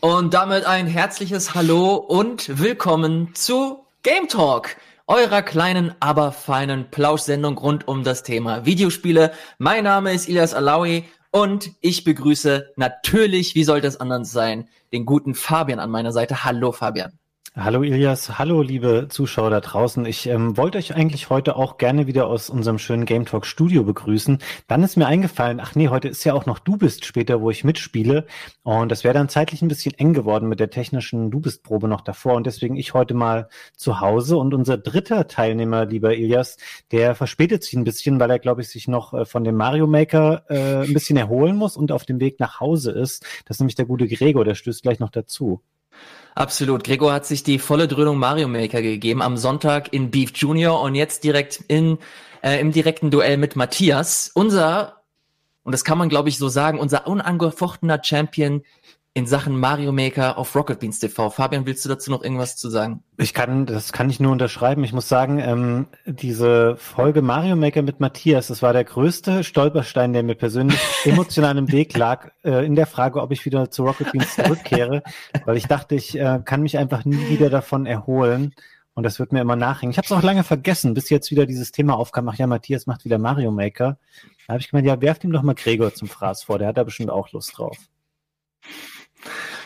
Und damit ein herzliches Hallo und willkommen zu Game Talk, eurer kleinen, aber feinen Plauschsendung rund um das Thema Videospiele. Mein Name ist Ilias Alawi und ich begrüße natürlich, wie sollte es anders sein, den guten Fabian an meiner Seite. Hallo Fabian. Hallo Ilias, hallo liebe Zuschauer da draußen. Ich ähm, wollte euch eigentlich heute auch gerne wieder aus unserem schönen Game Talk Studio begrüßen. Dann ist mir eingefallen, ach nee, heute ist ja auch noch Du bist später, wo ich mitspiele. Und das wäre dann zeitlich ein bisschen eng geworden mit der technischen Du bist Probe noch davor. Und deswegen ich heute mal zu Hause. Und unser dritter Teilnehmer, lieber Ilias, der verspätet sich ein bisschen, weil er, glaube ich, sich noch äh, von dem Mario Maker äh, ein bisschen erholen muss und auf dem Weg nach Hause ist. Das ist nämlich der gute Gregor, der stößt gleich noch dazu. Absolut. Gregor hat sich die volle Dröhnung Mario Maker gegeben am Sonntag in Beef Junior und jetzt direkt in, äh, im direkten Duell mit Matthias. Unser, und das kann man glaube ich so sagen, unser unangefochtener Champion in Sachen Mario Maker auf Rocket Beans TV. Fabian, willst du dazu noch irgendwas zu sagen? Ich kann, das kann ich nur unterschreiben. Ich muss sagen, ähm, diese Folge Mario Maker mit Matthias, das war der größte Stolperstein, der mir persönlich emotional im Weg lag, äh, in der Frage, ob ich wieder zu Rocket Beans zurückkehre, weil ich dachte, ich äh, kann mich einfach nie wieder davon erholen. Und das wird mir immer nachhängen. Ich habe es auch lange vergessen, bis jetzt wieder dieses Thema aufkam. Ach ja, Matthias macht wieder Mario Maker. Da habe ich gemeint, ja, werft ihm doch mal Gregor zum Fraß vor. Der hat da bestimmt auch Lust drauf.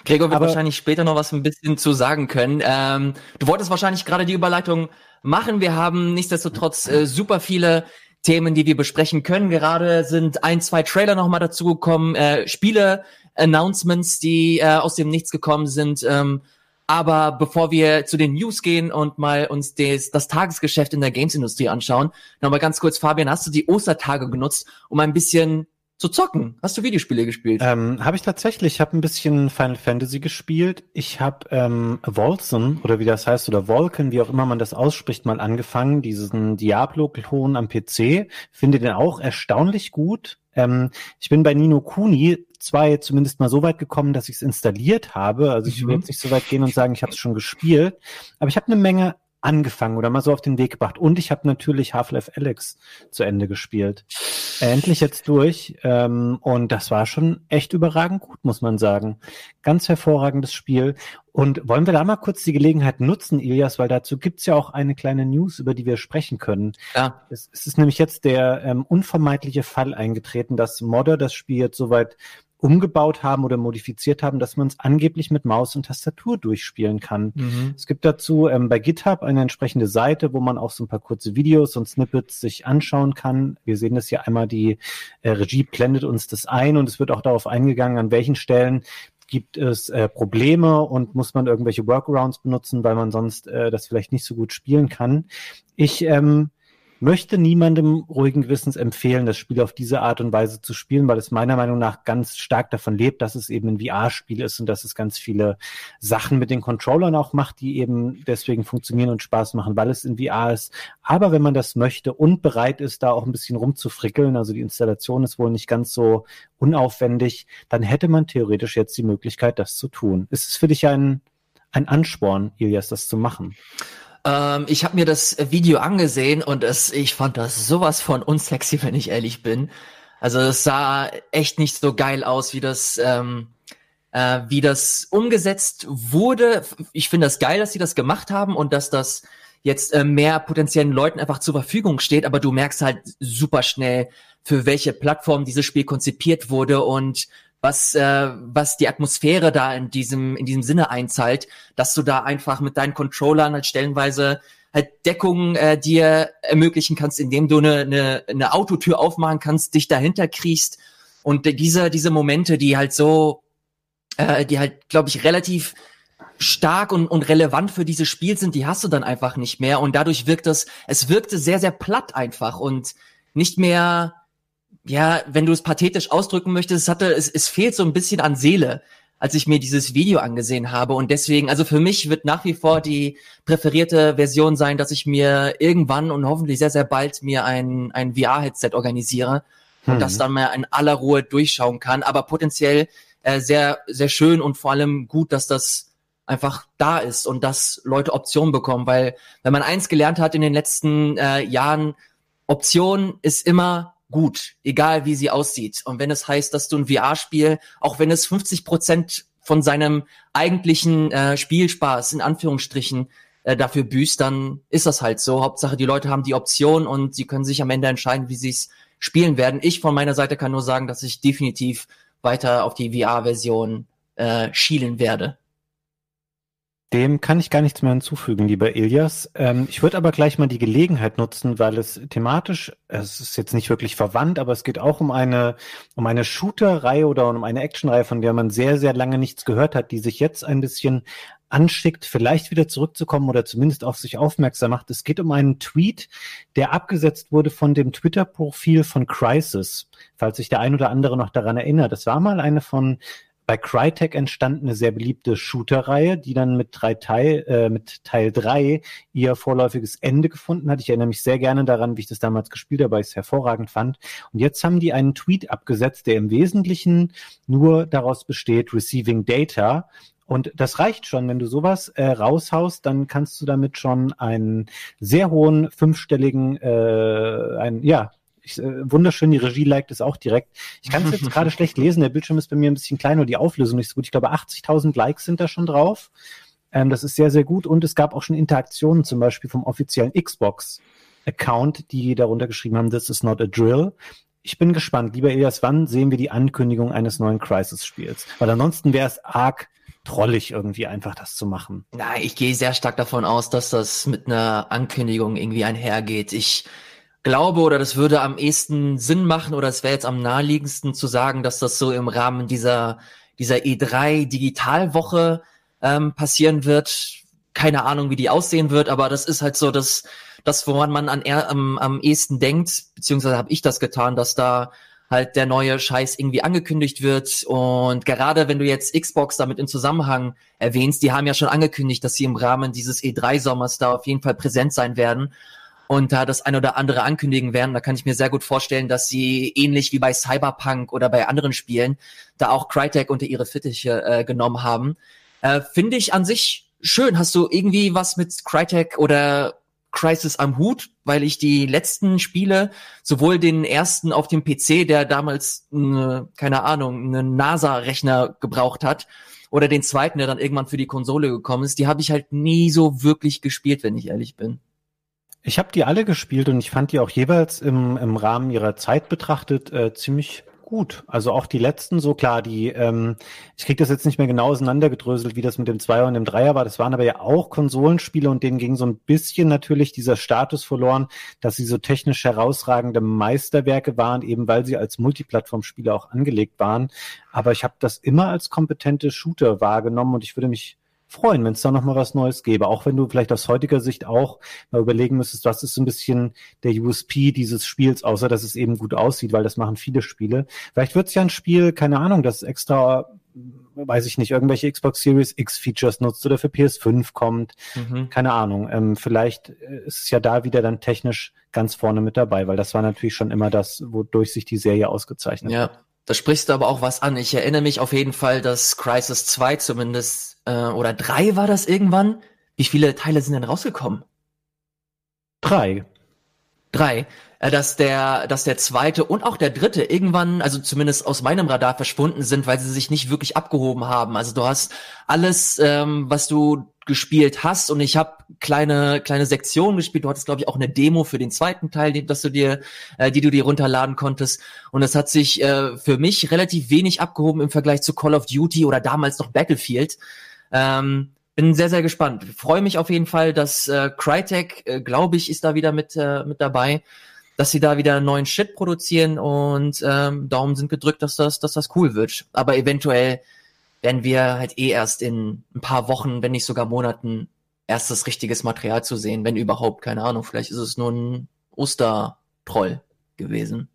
Gregor wird Aber wahrscheinlich später noch was ein bisschen zu sagen können. Ähm, du wolltest wahrscheinlich gerade die Überleitung machen. Wir haben nichtsdestotrotz äh, super viele Themen, die wir besprechen können. Gerade sind ein, zwei Trailer nochmal dazugekommen, äh, Spiele-Announcements, die äh, aus dem Nichts gekommen sind. Ähm, aber bevor wir zu den News gehen und mal uns des, das Tagesgeschäft in der Games-Industrie anschauen, nochmal ganz kurz, Fabian, hast du die Ostertage genutzt, um ein bisschen zu zocken. Hast du Videospiele gespielt? Ähm, habe ich tatsächlich. Ich habe ein bisschen Final Fantasy gespielt. Ich habe ähm, Wolzen oder wie das heißt oder Vulcan, wie auch immer man das ausspricht, mal angefangen. Diesen Diablo-Klon am PC. Finde den auch erstaunlich gut. Ähm, ich bin bei Nino Kuni zwar zumindest mal so weit gekommen, dass ich es installiert habe. Also ich will mhm. jetzt nicht so weit gehen und sagen, ich habe es schon gespielt. Aber ich habe eine Menge angefangen oder mal so auf den Weg gebracht. Und ich habe natürlich Half-Life Alex zu Ende gespielt. Endlich jetzt durch. Ähm, und das war schon echt überragend gut, muss man sagen. Ganz hervorragendes Spiel. Und wollen wir da mal kurz die Gelegenheit nutzen, Ilias, weil dazu gibt's ja auch eine kleine News, über die wir sprechen können. Ja. Es, es ist nämlich jetzt der ähm, unvermeidliche Fall eingetreten, dass Modder das Spiel jetzt soweit umgebaut haben oder modifiziert haben, dass man es angeblich mit Maus und Tastatur durchspielen kann. Mhm. Es gibt dazu ähm, bei GitHub eine entsprechende Seite, wo man auch so ein paar kurze Videos und Snippets sich anschauen kann. Wir sehen das hier einmal, die äh, Regie blendet uns das ein und es wird auch darauf eingegangen, an welchen Stellen gibt es äh, Probleme und muss man irgendwelche Workarounds benutzen, weil man sonst äh, das vielleicht nicht so gut spielen kann. Ich ähm, möchte niemandem ruhigen Gewissens empfehlen, das Spiel auf diese Art und Weise zu spielen, weil es meiner Meinung nach ganz stark davon lebt, dass es eben ein VR-Spiel ist und dass es ganz viele Sachen mit den Controllern auch macht, die eben deswegen funktionieren und Spaß machen, weil es in VR ist. Aber wenn man das möchte und bereit ist, da auch ein bisschen rumzufrickeln, also die Installation ist wohl nicht ganz so unaufwendig, dann hätte man theoretisch jetzt die Möglichkeit, das zu tun. Ist es für dich ein, ein Ansporn, Ilias, das zu machen? Ähm, ich habe mir das Video angesehen und es, ich fand das sowas von unsexy, wenn ich ehrlich bin. Also es sah echt nicht so geil aus, wie das, ähm, äh, wie das umgesetzt wurde. Ich finde das geil, dass sie das gemacht haben und dass das jetzt äh, mehr potenziellen Leuten einfach zur Verfügung steht, aber du merkst halt super schnell, für welche Plattform dieses Spiel konzipiert wurde und was, äh, was die Atmosphäre da in diesem, in diesem Sinne einzahlt, dass du da einfach mit deinen Controllern halt stellenweise halt Deckung äh, dir ermöglichen kannst, indem du eine, eine, eine Autotür aufmachen kannst, dich dahinter kriechst und diese, diese Momente, die halt so, äh, die halt, glaube ich, relativ stark und, und relevant für dieses Spiel sind, die hast du dann einfach nicht mehr. Und dadurch wirkt es, es wirkte sehr, sehr platt einfach und nicht mehr, ja, wenn du es pathetisch ausdrücken möchtest, es hatte, es, es fehlt so ein bisschen an Seele, als ich mir dieses Video angesehen habe. Und deswegen, also für mich wird nach wie vor die präferierte Version sein, dass ich mir irgendwann und hoffentlich sehr, sehr bald mir ein, ein VR-Headset organisiere hm. und das dann mal in aller Ruhe durchschauen kann. Aber potenziell äh, sehr, sehr schön und vor allem gut, dass das einfach da ist und dass Leute Optionen bekommen, weil wenn man eins gelernt hat in den letzten äh, Jahren, Option ist immer gut, egal wie sie aussieht. Und wenn es heißt, dass du ein VR-Spiel, auch wenn es 50 Prozent von seinem eigentlichen äh, Spielspaß in Anführungsstrichen äh, dafür büßt, dann ist das halt so. Hauptsache, die Leute haben die Option und sie können sich am Ende entscheiden, wie sie es spielen werden. Ich von meiner Seite kann nur sagen, dass ich definitiv weiter auf die VR-Version äh, schielen werde. Dem kann ich gar nichts mehr hinzufügen, lieber Ilias. Ähm, ich würde aber gleich mal die Gelegenheit nutzen, weil es thematisch, es ist jetzt nicht wirklich verwandt, aber es geht auch um eine, um eine Shooter-Reihe oder um eine Action-Reihe, von der man sehr, sehr lange nichts gehört hat, die sich jetzt ein bisschen anschickt, vielleicht wieder zurückzukommen oder zumindest auf sich aufmerksam macht. Es geht um einen Tweet, der abgesetzt wurde von dem Twitter-Profil von Crisis, falls sich der ein oder andere noch daran erinnert. Das war mal eine von bei Crytek entstandene sehr beliebte Shooter-Reihe, die dann mit drei Teil, äh, mit Teil drei ihr vorläufiges Ende gefunden hat. Ich erinnere mich sehr gerne daran, wie ich das damals gespielt habe, weil ich es hervorragend fand. Und jetzt haben die einen Tweet abgesetzt, der im Wesentlichen nur daraus besteht, receiving data. Und das reicht schon, wenn du sowas äh, raushaust, dann kannst du damit schon einen sehr hohen fünfstelligen, äh, ein, ja, ich, äh, wunderschön, die Regie liked es auch direkt. Ich kann es jetzt gerade schlecht lesen, der Bildschirm ist bei mir ein bisschen kleiner und die Auflösung nicht so gut. Ich glaube, 80.000 Likes sind da schon drauf. Ähm, das ist sehr, sehr gut und es gab auch schon Interaktionen, zum Beispiel vom offiziellen Xbox-Account, die darunter geschrieben haben, this is not a drill. Ich bin gespannt. Lieber Elias, wann sehen wir die Ankündigung eines neuen Crisis-Spiels? Weil ansonsten wäre es arg trollig irgendwie einfach das zu machen. Nein, ich gehe sehr stark davon aus, dass das mit einer Ankündigung irgendwie einhergeht. Ich glaube oder das würde am ehesten Sinn machen oder es wäre jetzt am naheliegendsten zu sagen, dass das so im Rahmen dieser, dieser E3 Digitalwoche ähm, passieren wird. Keine Ahnung, wie die aussehen wird, aber das ist halt so das, das woran man an, am, am ehesten denkt, beziehungsweise habe ich das getan, dass da halt der neue Scheiß irgendwie angekündigt wird. Und gerade wenn du jetzt Xbox damit in Zusammenhang erwähnst, die haben ja schon angekündigt, dass sie im Rahmen dieses E3-Sommers da auf jeden Fall präsent sein werden und da das ein oder andere ankündigen werden. Da kann ich mir sehr gut vorstellen, dass sie ähnlich wie bei Cyberpunk oder bei anderen Spielen da auch Crytek unter ihre Fittiche äh, genommen haben. Äh, Finde ich an sich schön. Hast du irgendwie was mit Crytek oder Crisis am Hut, weil ich die letzten Spiele, sowohl den ersten auf dem PC, der damals, eine, keine Ahnung, einen NASA-Rechner gebraucht hat, oder den zweiten, der dann irgendwann für die Konsole gekommen ist, die habe ich halt nie so wirklich gespielt, wenn ich ehrlich bin. Ich habe die alle gespielt und ich fand die auch jeweils im, im Rahmen ihrer Zeit betrachtet äh, ziemlich gut. Also auch die letzten, so klar, die, ähm, ich krieg das jetzt nicht mehr genau auseinandergedröselt, wie das mit dem Zweier und dem Dreier war. Das waren aber ja auch Konsolenspiele und denen ging so ein bisschen natürlich dieser Status verloren, dass sie so technisch herausragende Meisterwerke waren, eben weil sie als Multiplattform-Spiele auch angelegt waren. Aber ich habe das immer als kompetente Shooter wahrgenommen und ich würde mich freuen, wenn es da nochmal was Neues gäbe. Auch wenn du vielleicht aus heutiger Sicht auch mal überlegen müsstest, was ist so ein bisschen der USP dieses Spiels, außer dass es eben gut aussieht, weil das machen viele Spiele. Vielleicht wird es ja ein Spiel, keine Ahnung, das extra weiß ich nicht, irgendwelche Xbox Series X Features nutzt oder für PS5 kommt. Mhm. Keine Ahnung. Ähm, vielleicht ist es ja da wieder dann technisch ganz vorne mit dabei, weil das war natürlich schon immer das, wodurch sich die Serie ausgezeichnet ja. hat. Da sprichst du aber auch was an. Ich erinnere mich auf jeden Fall, dass Crisis 2 zumindest, äh, oder 3 war das irgendwann. Wie viele Teile sind denn rausgekommen? Drei. Drei. Äh, dass der, dass der zweite und auch der dritte irgendwann, also zumindest aus meinem Radar verschwunden sind, weil sie sich nicht wirklich abgehoben haben. Also du hast alles, ähm, was du gespielt hast und ich habe kleine kleine Sektionen gespielt. Du hattest glaube ich auch eine Demo für den zweiten Teil, die, dass du dir, äh, die du dir runterladen konntest. Und es hat sich äh, für mich relativ wenig abgehoben im Vergleich zu Call of Duty oder damals noch Battlefield. Ähm, bin sehr sehr gespannt. Freue mich auf jeden Fall, dass äh, Crytek, äh, glaube ich, ist da wieder mit äh, mit dabei, dass sie da wieder neuen Shit produzieren und ähm, Daumen sind gedrückt, dass das dass das cool wird. Aber eventuell werden wir halt eh erst in ein paar Wochen, wenn nicht sogar Monaten, erstes richtiges Material zu sehen, wenn überhaupt, keine Ahnung, vielleicht ist es nur ein Ostertroll gewesen.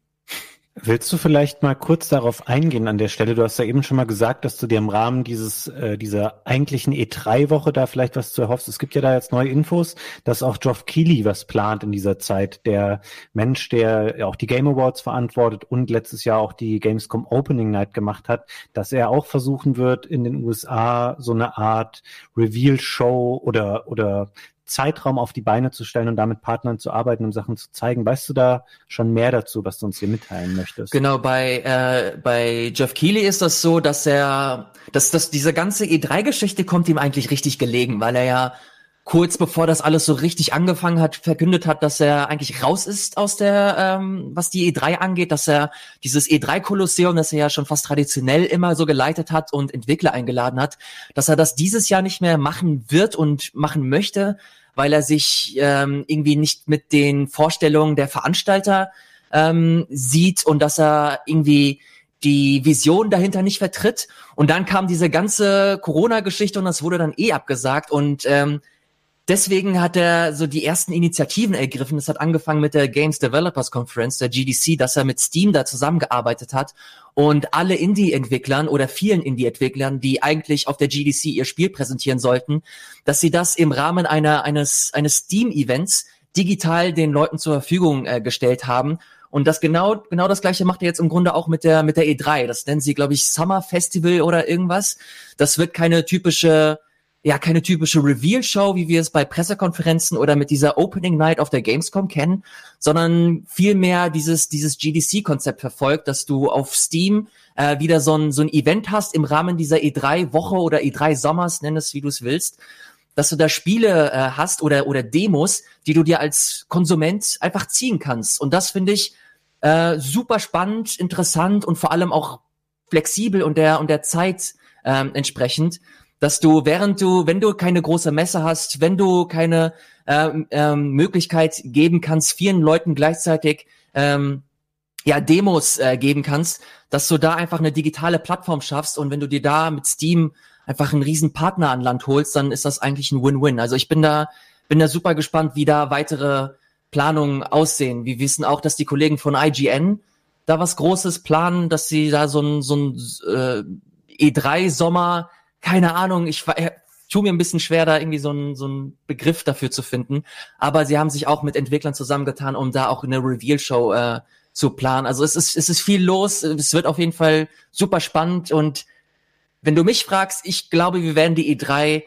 Willst du vielleicht mal kurz darauf eingehen an der Stelle? Du hast ja eben schon mal gesagt, dass du dir im Rahmen dieses äh, dieser eigentlichen E3-Woche da vielleicht was zu erhoffst. Es gibt ja da jetzt neue Infos, dass auch Geoff Keighley was plant in dieser Zeit. Der Mensch, der auch die Game Awards verantwortet und letztes Jahr auch die Gamescom Opening Night gemacht hat, dass er auch versuchen wird, in den USA so eine Art Reveal-Show oder oder Zeitraum auf die Beine zu stellen und damit Partnern zu arbeiten, um Sachen zu zeigen. Weißt du da schon mehr dazu, was du uns hier mitteilen möchtest? Genau, bei, äh, bei Jeff Keighley ist das so, dass er, dass, dass diese ganze E3-Geschichte kommt ihm eigentlich richtig gelegen, weil er ja kurz bevor das alles so richtig angefangen hat, verkündet hat, dass er eigentlich raus ist aus der, ähm, was die E3 angeht, dass er dieses E3-Kolosseum, das er ja schon fast traditionell immer so geleitet hat und Entwickler eingeladen hat, dass er das dieses Jahr nicht mehr machen wird und machen möchte, weil er sich ähm, irgendwie nicht mit den Vorstellungen der Veranstalter ähm, sieht und dass er irgendwie die Vision dahinter nicht vertritt. Und dann kam diese ganze Corona-Geschichte und das wurde dann eh abgesagt und ähm, deswegen hat er so die ersten Initiativen ergriffen. Das hat angefangen mit der Games Developers Conference, der GDC, dass er mit Steam da zusammengearbeitet hat und alle Indie-Entwicklern oder vielen Indie-Entwicklern, die eigentlich auf der GDC ihr Spiel präsentieren sollten, dass sie das im Rahmen einer, eines, eines Steam-Events digital den Leuten zur Verfügung äh, gestellt haben. Und das genau, genau das gleiche macht er jetzt im Grunde auch mit der, mit der E3. Das nennen sie, glaube ich, Summer Festival oder irgendwas. Das wird keine typische ja keine typische Reveal-Show, wie wir es bei Pressekonferenzen oder mit dieser Opening Night auf der Gamescom kennen, sondern vielmehr dieses, dieses GDC-Konzept verfolgt, dass du auf Steam äh, wieder so ein, so ein Event hast im Rahmen dieser E3-Woche oder E3-Sommers, nenn es wie du es willst, dass du da Spiele äh, hast oder, oder Demos, die du dir als Konsument einfach ziehen kannst. Und das finde ich äh, super spannend, interessant und vor allem auch flexibel und der, und der Zeit ähm, entsprechend dass du, während du, wenn du keine große Messe hast, wenn du keine ähm, ähm, Möglichkeit geben kannst, vielen Leuten gleichzeitig ähm, ja Demos äh, geben kannst, dass du da einfach eine digitale Plattform schaffst und wenn du dir da mit Steam einfach einen riesen Partner an Land holst, dann ist das eigentlich ein Win-Win. Also ich bin da bin da super gespannt, wie da weitere Planungen aussehen. Wir wissen auch, dass die Kollegen von IGN da was Großes planen, dass sie da so ein so ein äh, E3-Sommer keine Ahnung, ich war, tue mir ein bisschen schwer, da irgendwie so einen so Begriff dafür zu finden. Aber sie haben sich auch mit Entwicklern zusammengetan, um da auch eine Reveal-Show äh, zu planen. Also es ist, es ist viel los. Es wird auf jeden Fall super spannend. Und wenn du mich fragst, ich glaube, wir werden die E3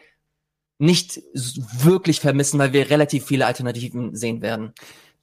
nicht wirklich vermissen, weil wir relativ viele Alternativen sehen werden.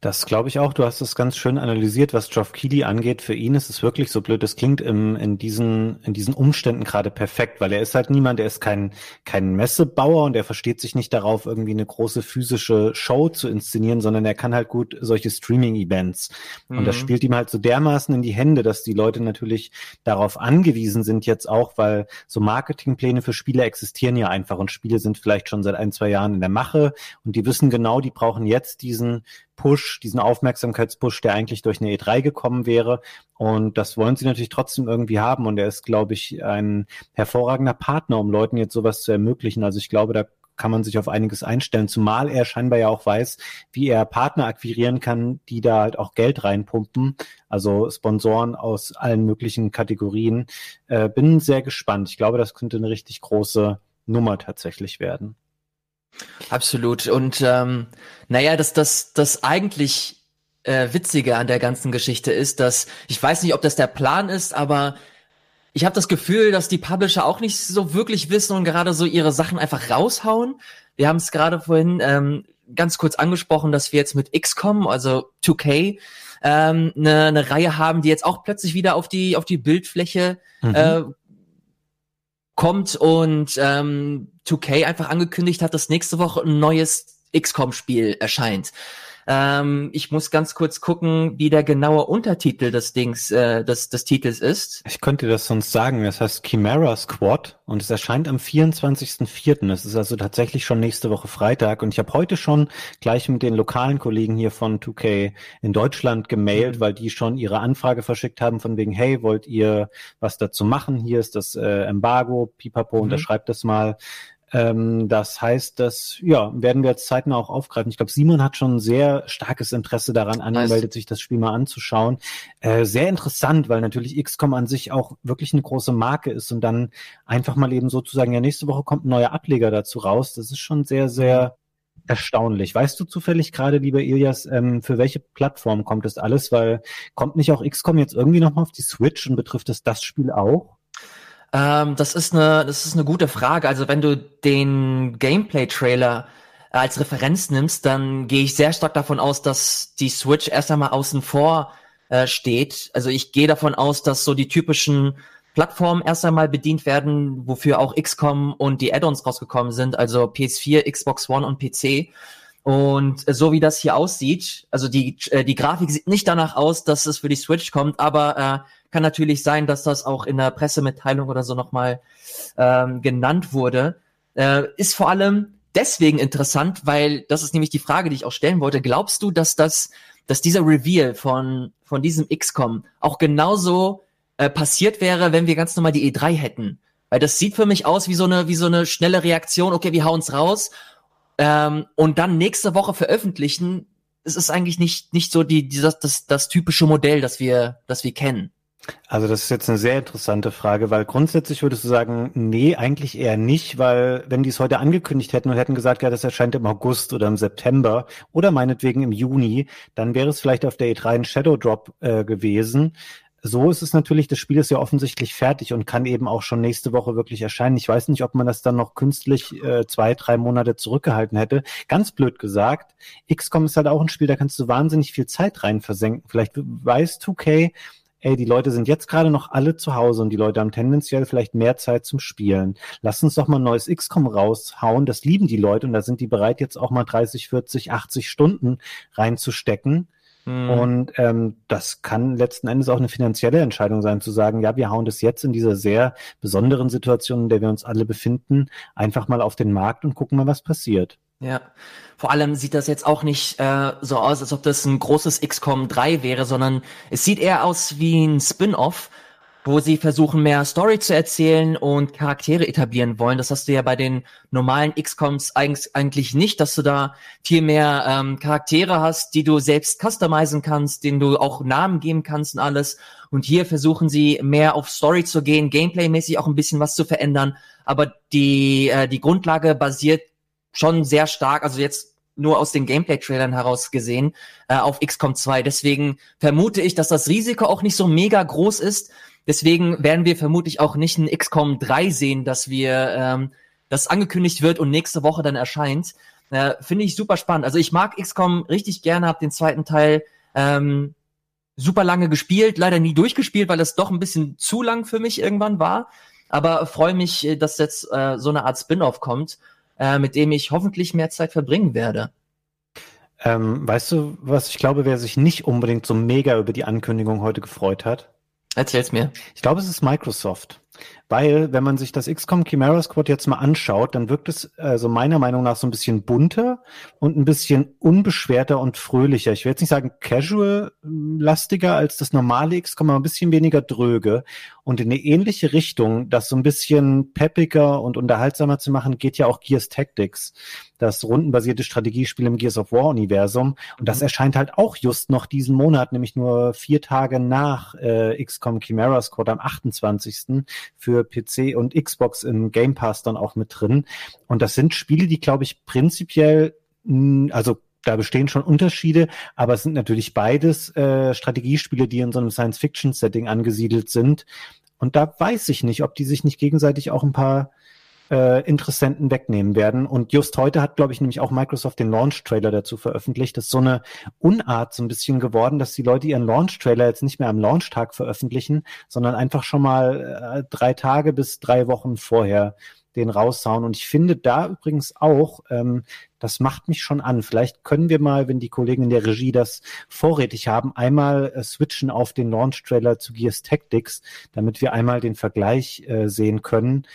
Das glaube ich auch. Du hast es ganz schön analysiert, was Geoff Keighley angeht. Für ihn ist es wirklich so blöd. Es klingt im, in diesen, in diesen Umständen gerade perfekt, weil er ist halt niemand, der ist kein, kein Messebauer und er versteht sich nicht darauf, irgendwie eine große physische Show zu inszenieren, sondern er kann halt gut solche Streaming-Events. Mhm. Und das mhm. spielt ihm halt so dermaßen in die Hände, dass die Leute natürlich darauf angewiesen sind jetzt auch, weil so Marketingpläne für Spiele existieren ja einfach und Spiele sind vielleicht schon seit ein, zwei Jahren in der Mache und die wissen genau, die brauchen jetzt diesen Push, diesen Aufmerksamkeitspush, der eigentlich durch eine E3 gekommen wäre. Und das wollen sie natürlich trotzdem irgendwie haben. Und er ist, glaube ich, ein hervorragender Partner, um Leuten jetzt sowas zu ermöglichen. Also ich glaube, da kann man sich auf einiges einstellen, zumal er scheinbar ja auch weiß, wie er Partner akquirieren kann, die da halt auch Geld reinpumpen, also Sponsoren aus allen möglichen Kategorien. Äh, bin sehr gespannt. Ich glaube, das könnte eine richtig große Nummer tatsächlich werden. Absolut. Und ähm, naja, das, das, das eigentlich äh, Witzige an der ganzen Geschichte ist, dass ich weiß nicht, ob das der Plan ist, aber ich habe das Gefühl, dass die Publisher auch nicht so wirklich wissen und gerade so ihre Sachen einfach raushauen. Wir haben es gerade vorhin ähm, ganz kurz angesprochen, dass wir jetzt mit XCOM, also 2K, ähm, eine, eine Reihe haben, die jetzt auch plötzlich wieder auf die auf die Bildfläche mhm. äh, kommt und ähm, 2K einfach angekündigt hat, dass nächste Woche ein neues XCOM-Spiel erscheint. Ähm, ich muss ganz kurz gucken, wie der genaue Untertitel des Dings, äh, des, des Titels ist. Ich könnte das sonst sagen. Das heißt Chimera Squad und es erscheint am 24.04. Es ist also tatsächlich schon nächste Woche Freitag und ich habe heute schon gleich mit den lokalen Kollegen hier von 2K in Deutschland gemailt, mhm. weil die schon ihre Anfrage verschickt haben von wegen, hey, wollt ihr was dazu machen? Hier ist das äh, Embargo, Pipapo, mhm. unterschreibt das mal. Ähm, das heißt, das ja, werden wir jetzt zeitnah auch aufgreifen. Ich glaube, Simon hat schon ein sehr starkes Interesse daran angemeldet, sich das Spiel mal anzuschauen. Äh, sehr interessant, weil natürlich XCOM an sich auch wirklich eine große Marke ist und dann einfach mal eben sozusagen, ja, nächste Woche kommt ein neuer Ableger dazu raus. Das ist schon sehr, sehr erstaunlich. Weißt du zufällig gerade, lieber Ilias, ähm, für welche Plattform kommt das alles? Weil kommt nicht auch XCOM jetzt irgendwie nochmal auf die Switch und betrifft es das Spiel auch? Ähm, das ist eine, das ist eine gute Frage. Also wenn du den Gameplay-Trailer als Referenz nimmst, dann gehe ich sehr stark davon aus, dass die Switch erst einmal außen vor äh, steht. Also ich gehe davon aus, dass so die typischen Plattformen erst einmal bedient werden, wofür auch XCOM und die Add-ons rausgekommen sind, also PS4, Xbox One und PC. Und so wie das hier aussieht, also die, äh, die Grafik sieht nicht danach aus, dass es für die Switch kommt, aber äh, kann natürlich sein, dass das auch in der Pressemitteilung oder so nochmal ähm, genannt wurde. Äh, ist vor allem deswegen interessant, weil das ist nämlich die Frage, die ich auch stellen wollte. Glaubst du, dass das, dass dieser Reveal von, von diesem XCOM auch genauso äh, passiert wäre, wenn wir ganz normal die E3 hätten? Weil das sieht für mich aus wie so eine, wie so eine schnelle Reaktion. Okay, wir hauen's raus ähm, und dann nächste Woche veröffentlichen, es ist eigentlich nicht, nicht so die, die, das, das, das typische Modell, das wir, das wir kennen. Also das ist jetzt eine sehr interessante Frage, weil grundsätzlich würdest du sagen, nee, eigentlich eher nicht, weil wenn die es heute angekündigt hätten und hätten gesagt, ja, das erscheint im August oder im September oder meinetwegen im Juni, dann wäre es vielleicht auf der E3 ein Shadow Drop äh, gewesen. So ist es natürlich, das Spiel ist ja offensichtlich fertig und kann eben auch schon nächste Woche wirklich erscheinen. Ich weiß nicht, ob man das dann noch künstlich äh, zwei, drei Monate zurückgehalten hätte. Ganz blöd gesagt, XCOM ist halt auch ein Spiel, da kannst du wahnsinnig viel Zeit rein versenken. Vielleicht weiß 2K, ey, die Leute sind jetzt gerade noch alle zu Hause und die Leute haben tendenziell vielleicht mehr Zeit zum Spielen. Lass uns doch mal ein neues XCOM raushauen. Das lieben die Leute und da sind die bereit, jetzt auch mal 30, 40, 80 Stunden reinzustecken. Mhm. Und ähm, das kann letzten Endes auch eine finanzielle Entscheidung sein, zu sagen, ja, wir hauen das jetzt in dieser sehr besonderen Situation, in der wir uns alle befinden, einfach mal auf den Markt und gucken mal, was passiert. Ja, vor allem sieht das jetzt auch nicht äh, so aus, als ob das ein großes XCOM 3 wäre, sondern es sieht eher aus wie ein Spin-off wo sie versuchen, mehr Story zu erzählen und Charaktere etablieren wollen. Das hast du ja bei den normalen XCOMs eigentlich nicht, dass du da viel mehr ähm, Charaktere hast, die du selbst customizen kannst, denen du auch Namen geben kannst und alles. Und hier versuchen sie mehr auf Story zu gehen, Gameplay-mäßig auch ein bisschen was zu verändern. Aber die, äh, die Grundlage basiert schon sehr stark, also jetzt nur aus den Gameplay-Trailern heraus gesehen, äh, auf XCOM 2. Deswegen vermute ich, dass das Risiko auch nicht so mega groß ist, Deswegen werden wir vermutlich auch nicht ein XCOM 3 sehen, dass wir ähm, das angekündigt wird und nächste Woche dann erscheint. Äh, Finde ich super spannend. Also ich mag XCOM richtig gerne, habe den zweiten Teil ähm, super lange gespielt, leider nie durchgespielt, weil es doch ein bisschen zu lang für mich irgendwann war. Aber freue mich, äh, dass jetzt äh, so eine Art Spin-off kommt, äh, mit dem ich hoffentlich mehr Zeit verbringen werde. Ähm, weißt du, was ich glaube, wer sich nicht unbedingt so mega über die Ankündigung heute gefreut hat? Erzähl's mir. Ich glaube, es ist Microsoft. Weil, wenn man sich das XCOM Chimera Squad jetzt mal anschaut, dann wirkt es also meiner Meinung nach so ein bisschen bunter und ein bisschen unbeschwerter und fröhlicher. Ich will jetzt nicht sagen casual-lastiger als das normale XCOM, aber ein bisschen weniger dröge. Und in eine ähnliche Richtung, das so ein bisschen peppiger und unterhaltsamer zu machen, geht ja auch Gears Tactics, das rundenbasierte Strategiespiel im Gears of War Universum. Und das mhm. erscheint halt auch just noch diesen Monat, nämlich nur vier Tage nach äh, XCOM Chimera Squad am 28. für PC und Xbox im Game Pass dann auch mit drin. Und das sind Spiele, die, glaube ich, prinzipiell, mh, also da bestehen schon Unterschiede, aber es sind natürlich beides äh, Strategiespiele, die in so einem Science-Fiction-Setting angesiedelt sind. Und da weiß ich nicht, ob die sich nicht gegenseitig auch ein paar äh, Interessenten wegnehmen werden. Und just heute hat, glaube ich, nämlich auch Microsoft den Launch-Trailer dazu veröffentlicht. Das ist so eine Unart so ein bisschen geworden, dass die Leute ihren Launch-Trailer jetzt nicht mehr am Launch-Tag veröffentlichen, sondern einfach schon mal äh, drei Tage bis drei Wochen vorher den raushauen. Und ich finde da übrigens auch, ähm, das macht mich schon an. Vielleicht können wir mal, wenn die Kollegen in der Regie das vorrätig haben, einmal äh, switchen auf den Launch-Trailer zu Gears Tactics, damit wir einmal den Vergleich äh, sehen können.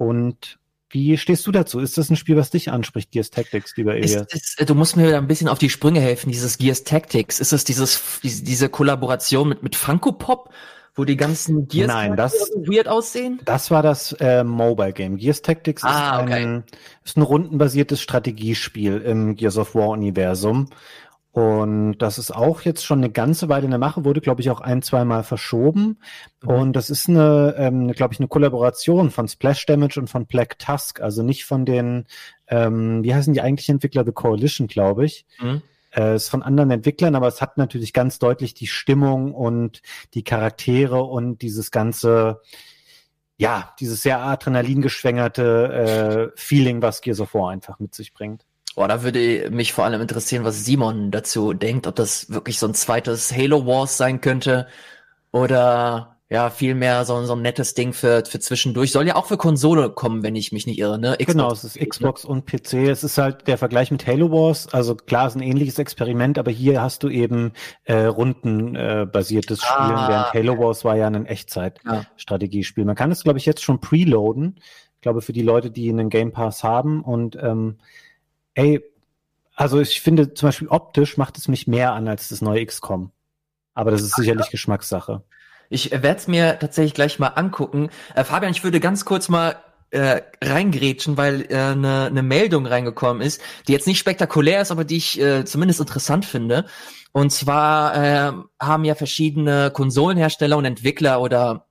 Und wie stehst du dazu? Ist das ein Spiel, was dich anspricht, Gears Tactics, lieber Elias? Ist, ist, du musst mir ein bisschen auf die Sprünge helfen, dieses Gears Tactics. Ist das dieses, diese Kollaboration mit, mit Funko Pop? wo die ganzen Gears Nein, das, weird aussehen? Das war das äh, Mobile Game. Gears Tactics ah, ist, ein, okay. ist ein rundenbasiertes Strategiespiel im Gears of War Universum. Und das ist auch jetzt schon eine ganze Weile in der Mache, wurde, glaube ich, auch ein, zwei Mal verschoben. Mhm. Und das ist eine, ähm, glaube ich, eine Kollaboration von Splash Damage und von Black Tusk, also nicht von den, ähm, wie heißen die eigentlichen Entwickler, The Coalition, glaube ich. Mhm. Äh, ist von anderen Entwicklern, aber es hat natürlich ganz deutlich die Stimmung und die Charaktere und dieses ganze, ja, dieses sehr adrenalingeschwängerte äh, Feeling, was Gears of War einfach mit sich bringt. Boah, da würde mich vor allem interessieren, was Simon dazu denkt, ob das wirklich so ein zweites Halo Wars sein könnte oder ja, vielmehr so, so ein nettes Ding für, für zwischendurch. Soll ja auch für Konsole kommen, wenn ich mich nicht irre, ne? Xbox genau, es ist Xbox und PC. Es ist halt der Vergleich mit Halo Wars. Also klar, es ist ein ähnliches Experiment, aber hier hast du eben äh, rundenbasiertes äh, Spielen, ah, während Halo Wars war ja ein Echtzeit-Strategiespiel. Man kann es, glaube ich, jetzt schon preloaden. Ich glaube, für die Leute, die einen Game Pass haben. Und ähm, ey, also ich finde zum Beispiel optisch macht es mich mehr an als das neue XCOM. Aber das ist sicherlich ja. Geschmackssache. Ich werde es mir tatsächlich gleich mal angucken. Äh, Fabian, ich würde ganz kurz mal äh, reingrätschen, weil eine äh, ne, ne Meldung reingekommen ist, die jetzt nicht spektakulär ist, aber die ich äh, zumindest interessant finde. Und zwar äh, haben ja verschiedene Konsolenhersteller und Entwickler oder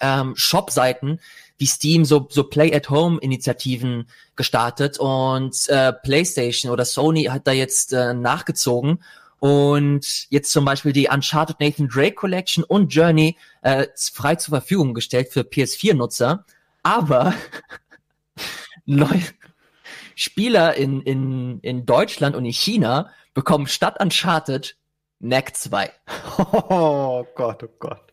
ähm, Shop-Seiten wie Steam so, so Play-at-Home-Initiativen gestartet und äh, PlayStation oder Sony hat da jetzt äh, nachgezogen und jetzt zum Beispiel die Uncharted Nathan Drake Collection und Journey äh, frei zur Verfügung gestellt für PS4-Nutzer. Aber neue Spieler in, in, in Deutschland und in China bekommen statt Uncharted Knack 2. Oh Gott, oh Gott.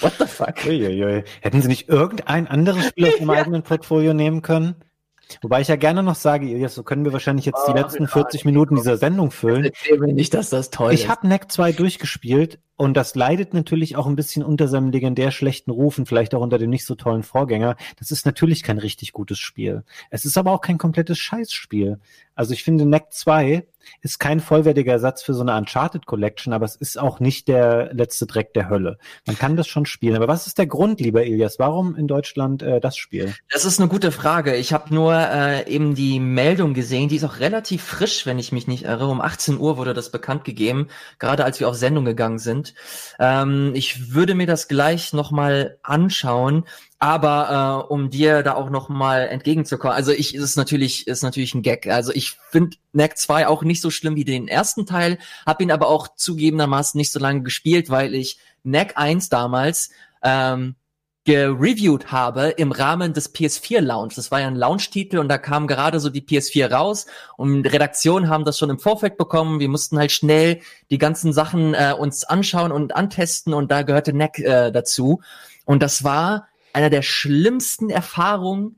What the fuck? Uiuiui. Hätten sie nicht irgendein anderes Spiel aus dem ja. eigenen Portfolio nehmen können? Wobei ich ja gerne noch sage, Ilias, so können wir wahrscheinlich jetzt oh, die letzten 40 Minuten dieser Sendung füllen. Mir nicht, dass das toll ich ist. Ich habe Neck 2 durchgespielt und das leidet natürlich auch ein bisschen unter seinem legendär schlechten Ruf und vielleicht auch unter dem nicht so tollen Vorgänger. Das ist natürlich kein richtig gutes Spiel. Es ist aber auch kein komplettes Scheißspiel. Also ich finde, Neck 2 ist kein vollwertiger Ersatz für so eine Uncharted Collection, aber es ist auch nicht der letzte Dreck der Hölle. Man kann das schon spielen. Aber was ist der Grund, lieber Ilias? Warum in Deutschland äh, das Spiel? Das ist eine gute Frage. Ich habe nur äh, eben die Meldung gesehen, die ist auch relativ frisch, wenn ich mich nicht irre. Um 18 Uhr wurde das bekannt gegeben, gerade als wir auf Sendung gegangen sind. Ähm, ich würde mir das gleich nochmal anschauen. Aber äh, um dir da auch noch mal entgegenzukommen, also ich ist natürlich ist natürlich ein Gag. Also ich finde Knack 2 auch nicht so schlimm wie den ersten Teil, habe ihn aber auch zugegebenermaßen nicht so lange gespielt, weil ich Knack 1 damals ähm, gereviewt habe im Rahmen des PS4 Launch. Das war ja ein Launch-Titel und da kam gerade so die PS4 raus und Redaktionen haben das schon im Vorfeld bekommen. Wir mussten halt schnell die ganzen Sachen äh, uns anschauen und antesten und da gehörte Neck äh, dazu. Und das war einer der schlimmsten Erfahrungen,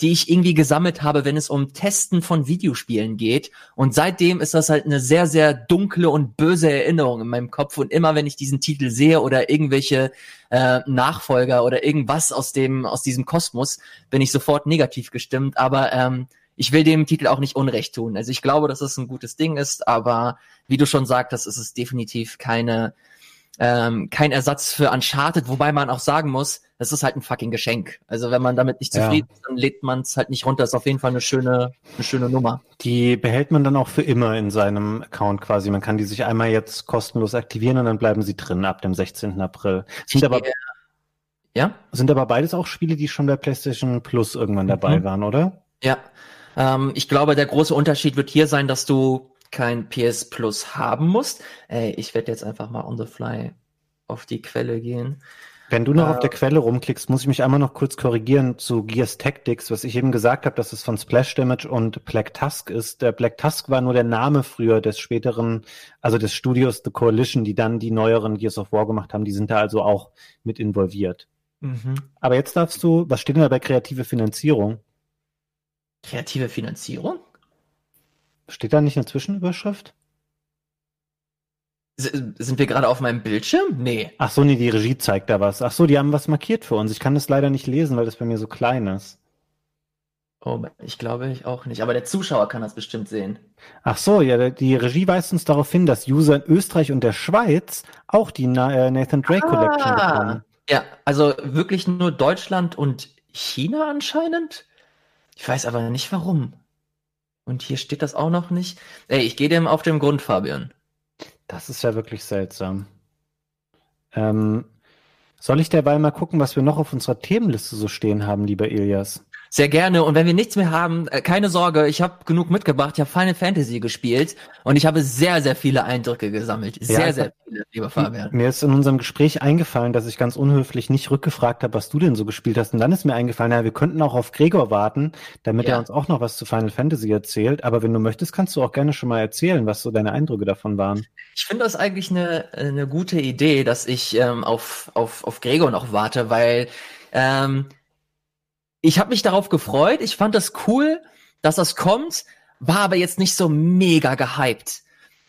die ich irgendwie gesammelt habe, wenn es um Testen von Videospielen geht. Und seitdem ist das halt eine sehr, sehr dunkle und böse Erinnerung in meinem Kopf. Und immer wenn ich diesen Titel sehe oder irgendwelche äh, Nachfolger oder irgendwas aus dem, aus diesem Kosmos, bin ich sofort negativ gestimmt. Aber ähm, ich will dem Titel auch nicht Unrecht tun. Also ich glaube, dass es ein gutes Ding ist, aber wie du schon sagtest, ist es definitiv keine, ähm, kein Ersatz für Uncharted, wobei man auch sagen muss, das ist halt ein fucking Geschenk. Also wenn man damit nicht zufrieden ja. ist, dann lädt man es halt nicht runter. Das ist auf jeden Fall eine schöne, eine schöne Nummer. Die behält man dann auch für immer in seinem Account quasi. Man kann die sich einmal jetzt kostenlos aktivieren und dann bleiben sie drin ab dem 16. April. Sind aber, ja? Sind aber beides auch Spiele, die schon bei PlayStation Plus irgendwann dabei mhm. waren, oder? Ja. Ähm, ich glaube, der große Unterschied wird hier sein, dass du kein PS Plus haben musst. Ey, ich werde jetzt einfach mal on the fly auf die Quelle gehen. Wenn du noch äh, auf der Quelle rumklickst, muss ich mich einmal noch kurz korrigieren zu Gears Tactics, was ich eben gesagt habe, dass es von Splash Damage und Black Tusk ist. Der Black Tusk war nur der Name früher des späteren, also des Studios The Coalition, die dann die neueren Gears of War gemacht haben. Die sind da also auch mit involviert. Mhm. Aber jetzt darfst du, was steht denn da bei kreative Finanzierung? Kreative Finanzierung? Steht da nicht eine Zwischenüberschrift? Sind wir gerade auf meinem Bildschirm? Nee. Ach so, nee, die Regie zeigt da was. Ach so, die haben was markiert für uns. Ich kann das leider nicht lesen, weil das bei mir so klein ist. Oh, ich glaube ich auch nicht. Aber der Zuschauer kann das bestimmt sehen. Ach so, ja, die Regie weist uns darauf hin, dass User in Österreich und der Schweiz auch die äh, Nathan Drake Collection ah, bekommen. Ja, also wirklich nur Deutschland und China anscheinend. Ich weiß aber nicht warum. Und hier steht das auch noch nicht. Ey, ich gehe dem auf den Grund, Fabian. Das ist ja wirklich seltsam. Ähm, soll ich derweil mal gucken, was wir noch auf unserer Themenliste so stehen haben, lieber Ilias? Sehr gerne. Und wenn wir nichts mehr haben, äh, keine Sorge, ich habe genug mitgebracht. Ich habe Final Fantasy gespielt und ich habe sehr, sehr viele Eindrücke gesammelt. Sehr, ja, sehr viele, lieber Fabian. Mir ist in unserem Gespräch eingefallen, dass ich ganz unhöflich nicht rückgefragt habe, was du denn so gespielt hast. Und dann ist mir eingefallen, naja, wir könnten auch auf Gregor warten, damit ja. er uns auch noch was zu Final Fantasy erzählt. Aber wenn du möchtest, kannst du auch gerne schon mal erzählen, was so deine Eindrücke davon waren. Ich finde das eigentlich eine, eine gute Idee, dass ich ähm, auf, auf, auf Gregor noch warte, weil ähm, ich habe mich darauf gefreut. Ich fand das cool, dass das kommt, war aber jetzt nicht so mega gehypt.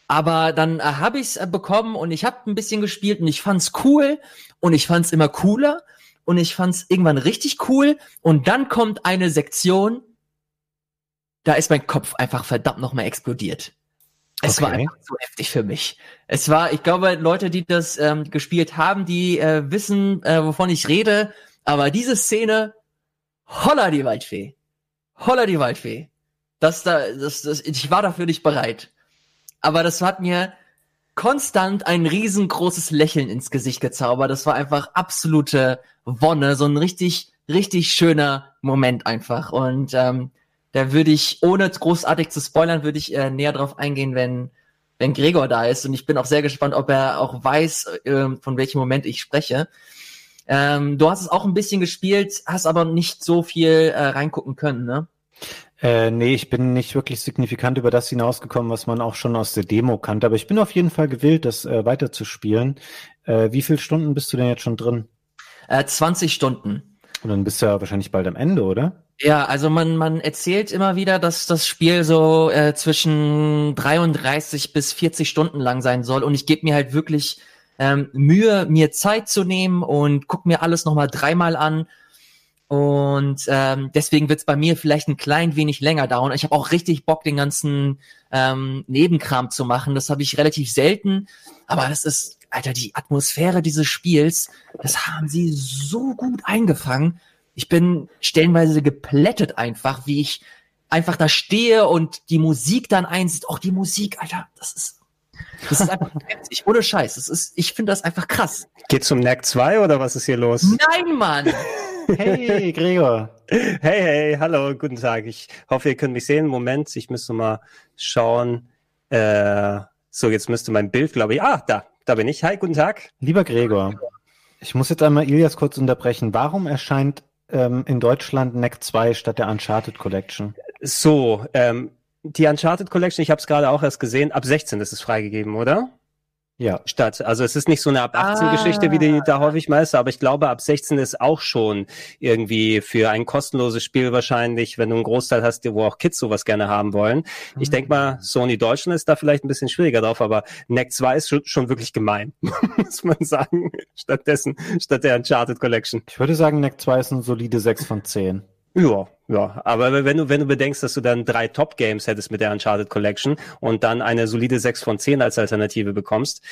Aber dann äh, habe ich es äh, bekommen und ich habe ein bisschen gespielt und ich fand's cool und ich fand's immer cooler und ich fand's irgendwann richtig cool und dann kommt eine Sektion, da ist mein Kopf einfach verdammt nochmal explodiert. Es okay. war einfach so heftig für mich. Es war, ich glaube, Leute, die das ähm, gespielt haben, die äh, wissen, äh, wovon ich rede. Aber diese Szene Holla die Waldfee. Holla die Waldfee. Das da, das, das, ich war dafür nicht bereit. Aber das hat mir konstant ein riesengroßes Lächeln ins Gesicht gezaubert. Das war einfach absolute Wonne, so ein richtig, richtig schöner Moment einfach. Und ähm, da würde ich, ohne großartig zu spoilern, würde ich äh, näher drauf eingehen, wenn, wenn Gregor da ist. Und ich bin auch sehr gespannt, ob er auch weiß, äh, von welchem Moment ich spreche. Ähm, du hast es auch ein bisschen gespielt, hast aber nicht so viel äh, reingucken können, ne? Äh, nee, ich bin nicht wirklich signifikant über das hinausgekommen, was man auch schon aus der Demo kannte. Aber ich bin auf jeden Fall gewillt, das äh, weiterzuspielen. Äh, wie viele Stunden bist du denn jetzt schon drin? Äh, 20 Stunden. Und dann bist du ja wahrscheinlich bald am Ende, oder? Ja, also man, man erzählt immer wieder, dass das Spiel so äh, zwischen 33 bis 40 Stunden lang sein soll. Und ich gebe mir halt wirklich ähm, Mühe, mir Zeit zu nehmen und guck mir alles nochmal dreimal an. Und ähm, deswegen wird's bei mir vielleicht ein klein wenig länger dauern. Ich habe auch richtig Bock, den ganzen ähm, Nebenkram zu machen. Das habe ich relativ selten. Aber das ist, Alter, die Atmosphäre dieses Spiels, das haben sie so gut eingefangen. Ich bin stellenweise geplättet einfach, wie ich einfach da stehe und die Musik dann einsieht. Auch die Musik, Alter, das ist das ist einfach heftig, ohne Scheiß. Das ist, ich finde das einfach krass. Geht zum Knack 2 oder was ist hier los? Nein, Mann! Hey, Gregor. Hey, hey, hallo, guten Tag. Ich hoffe, ihr könnt mich sehen. Moment, ich müsste mal schauen. Äh, so, jetzt müsste mein Bild, glaube ich. Ah, da, da bin ich. Hi, guten Tag. Lieber Gregor, ich muss jetzt einmal Ilias kurz unterbrechen. Warum erscheint ähm, in Deutschland NEC 2 statt der Uncharted Collection? So, ähm, die Uncharted Collection, ich habe es gerade auch erst gesehen, ab 16 ist es freigegeben, oder? Ja. Statt. Also es ist nicht so eine ab 18 ah. Geschichte, wie die da häufig meist, aber ich glaube, ab 16 ist auch schon irgendwie für ein kostenloses Spiel wahrscheinlich, wenn du einen Großteil hast, wo auch Kids sowas gerne haben wollen. Mhm. Ich denke mal, Sony Deutschland ist da vielleicht ein bisschen schwieriger drauf, aber NEC 2 ist schon, schon wirklich gemein, muss man sagen. Stattdessen, statt der Uncharted Collection. Ich würde sagen, NEC 2 ist eine solide 6 von 10. Ja, ja, aber wenn du, wenn du bedenkst, dass du dann drei Top-Games hättest mit der Uncharted Collection und dann eine solide 6 von 10 als Alternative bekommst.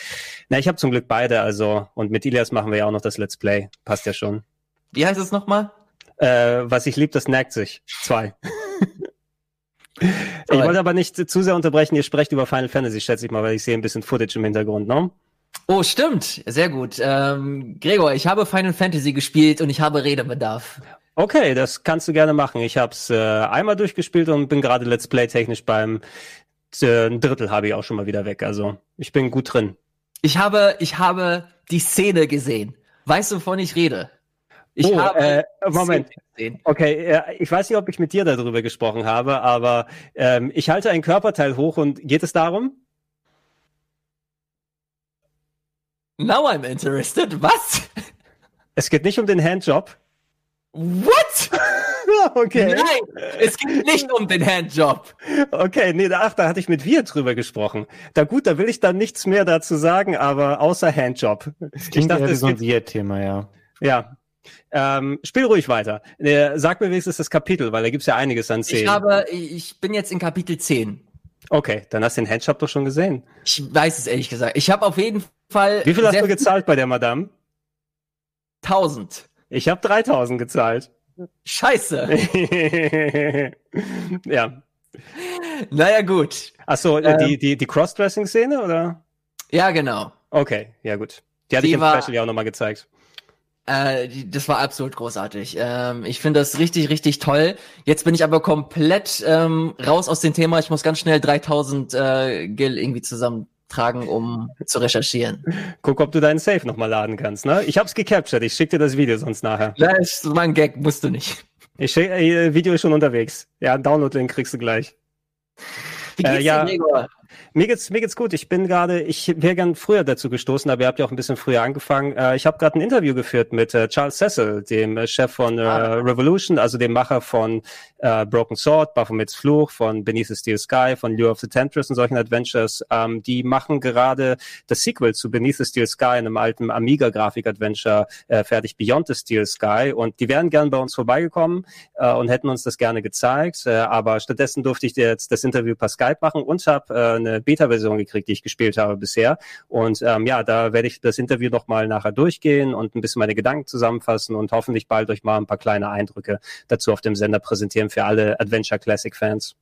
Na, ich habe zum Glück beide, also, und mit Ilias machen wir ja auch noch das Let's Play. Passt ja schon. Wie heißt es nochmal? Äh, was ich lieb, das nackt sich. Zwei. ich wollte aber nicht zu sehr unterbrechen, ihr sprecht über Final Fantasy, schätze ich mal, weil ich sehe ein bisschen Footage im Hintergrund, ne? Oh, stimmt. Sehr gut. Ähm, Gregor, ich habe Final Fantasy gespielt und ich habe Redebedarf. Okay, das kannst du gerne machen. Ich habe es äh, einmal durchgespielt und bin gerade Let's Play technisch beim äh, ein Drittel habe ich auch schon mal wieder weg. Also ich bin gut drin. Ich habe, ich habe die Szene gesehen. Weißt du, wovon ich rede? Ich oh, habe äh, Moment. Okay, ich weiß nicht, ob ich mit dir darüber gesprochen habe, aber ähm, ich halte ein Körperteil hoch und geht es darum? Now I'm interested. Was? Es geht nicht um den Handjob. What? okay. Nein, es geht nicht um den Handjob. Okay, nee, ach, da hatte ich mit wir drüber gesprochen. Da gut, da will ich dann nichts mehr dazu sagen, aber außer Handjob. Das klingt ich dachte, eher so ein Wir-Thema, ja. Ja. Ähm, spiel ruhig weiter. Äh, sag mir wenigstens das Kapitel, weil da gibt's ja einiges an Szenen. Ich habe, ich bin jetzt in Kapitel 10. Okay, dann hast du den Handjob doch schon gesehen. Ich weiß es ehrlich gesagt. Ich habe auf jeden Fall. Wie viel hast du gezahlt bei der Madame? 1000. Ich habe 3000 gezahlt. Scheiße. ja. Naja, gut. Achso, äh, ähm, die, die, die Crossdressing-Szene, oder? Ja, genau. Okay, ja gut. Die hatte die ich im war, Special ja auch nochmal gezeigt. Äh, das war absolut großartig. Ähm, ich finde das richtig, richtig toll. Jetzt bin ich aber komplett ähm, raus aus dem Thema. Ich muss ganz schnell 3000 äh, Gil irgendwie zusammentragen, um zu recherchieren. Guck, ob du deinen Safe nochmal laden kannst. Ne? Ich hab's gecaptured. Ich schick dir das Video sonst nachher. Das ist mein Gag, musst du nicht. Ich schick, äh, Video ist schon unterwegs. Ja, Download-Link kriegst du gleich. Wie geht's Äh, ja. dir, Gregor? Mir geht's, mir geht's gut. Ich bin gerade, ich wäre gern früher dazu gestoßen, aber ihr habt ja auch ein bisschen früher angefangen. Äh, ich habe gerade ein Interview geführt mit äh, Charles Cecil, dem äh, Chef von äh, Ah. Revolution, also dem Macher von äh, Broken Sword, Baphomets Fluch, von Beneath the Steel Sky, von Lure of the Temptress und solchen Adventures. Ähm, die machen gerade das Sequel zu Beneath the Steel Sky, einem alten Amiga-Grafik-Adventure, äh, fertig Beyond the Steel Sky. Und die wären gern bei uns vorbeigekommen und hätten uns das gerne gezeigt. Aber stattdessen durfte ich jetzt das Interview per Skype machen und habe eine Beta-Version gekriegt, die ich gespielt habe bisher. Und ähm, ja, da werde ich das Interview nochmal nachher durchgehen und ein bisschen meine Gedanken zusammenfassen und hoffentlich bald euch mal ein paar kleine Eindrücke dazu auf dem Sender präsentieren für alle Adventure Classic Fans.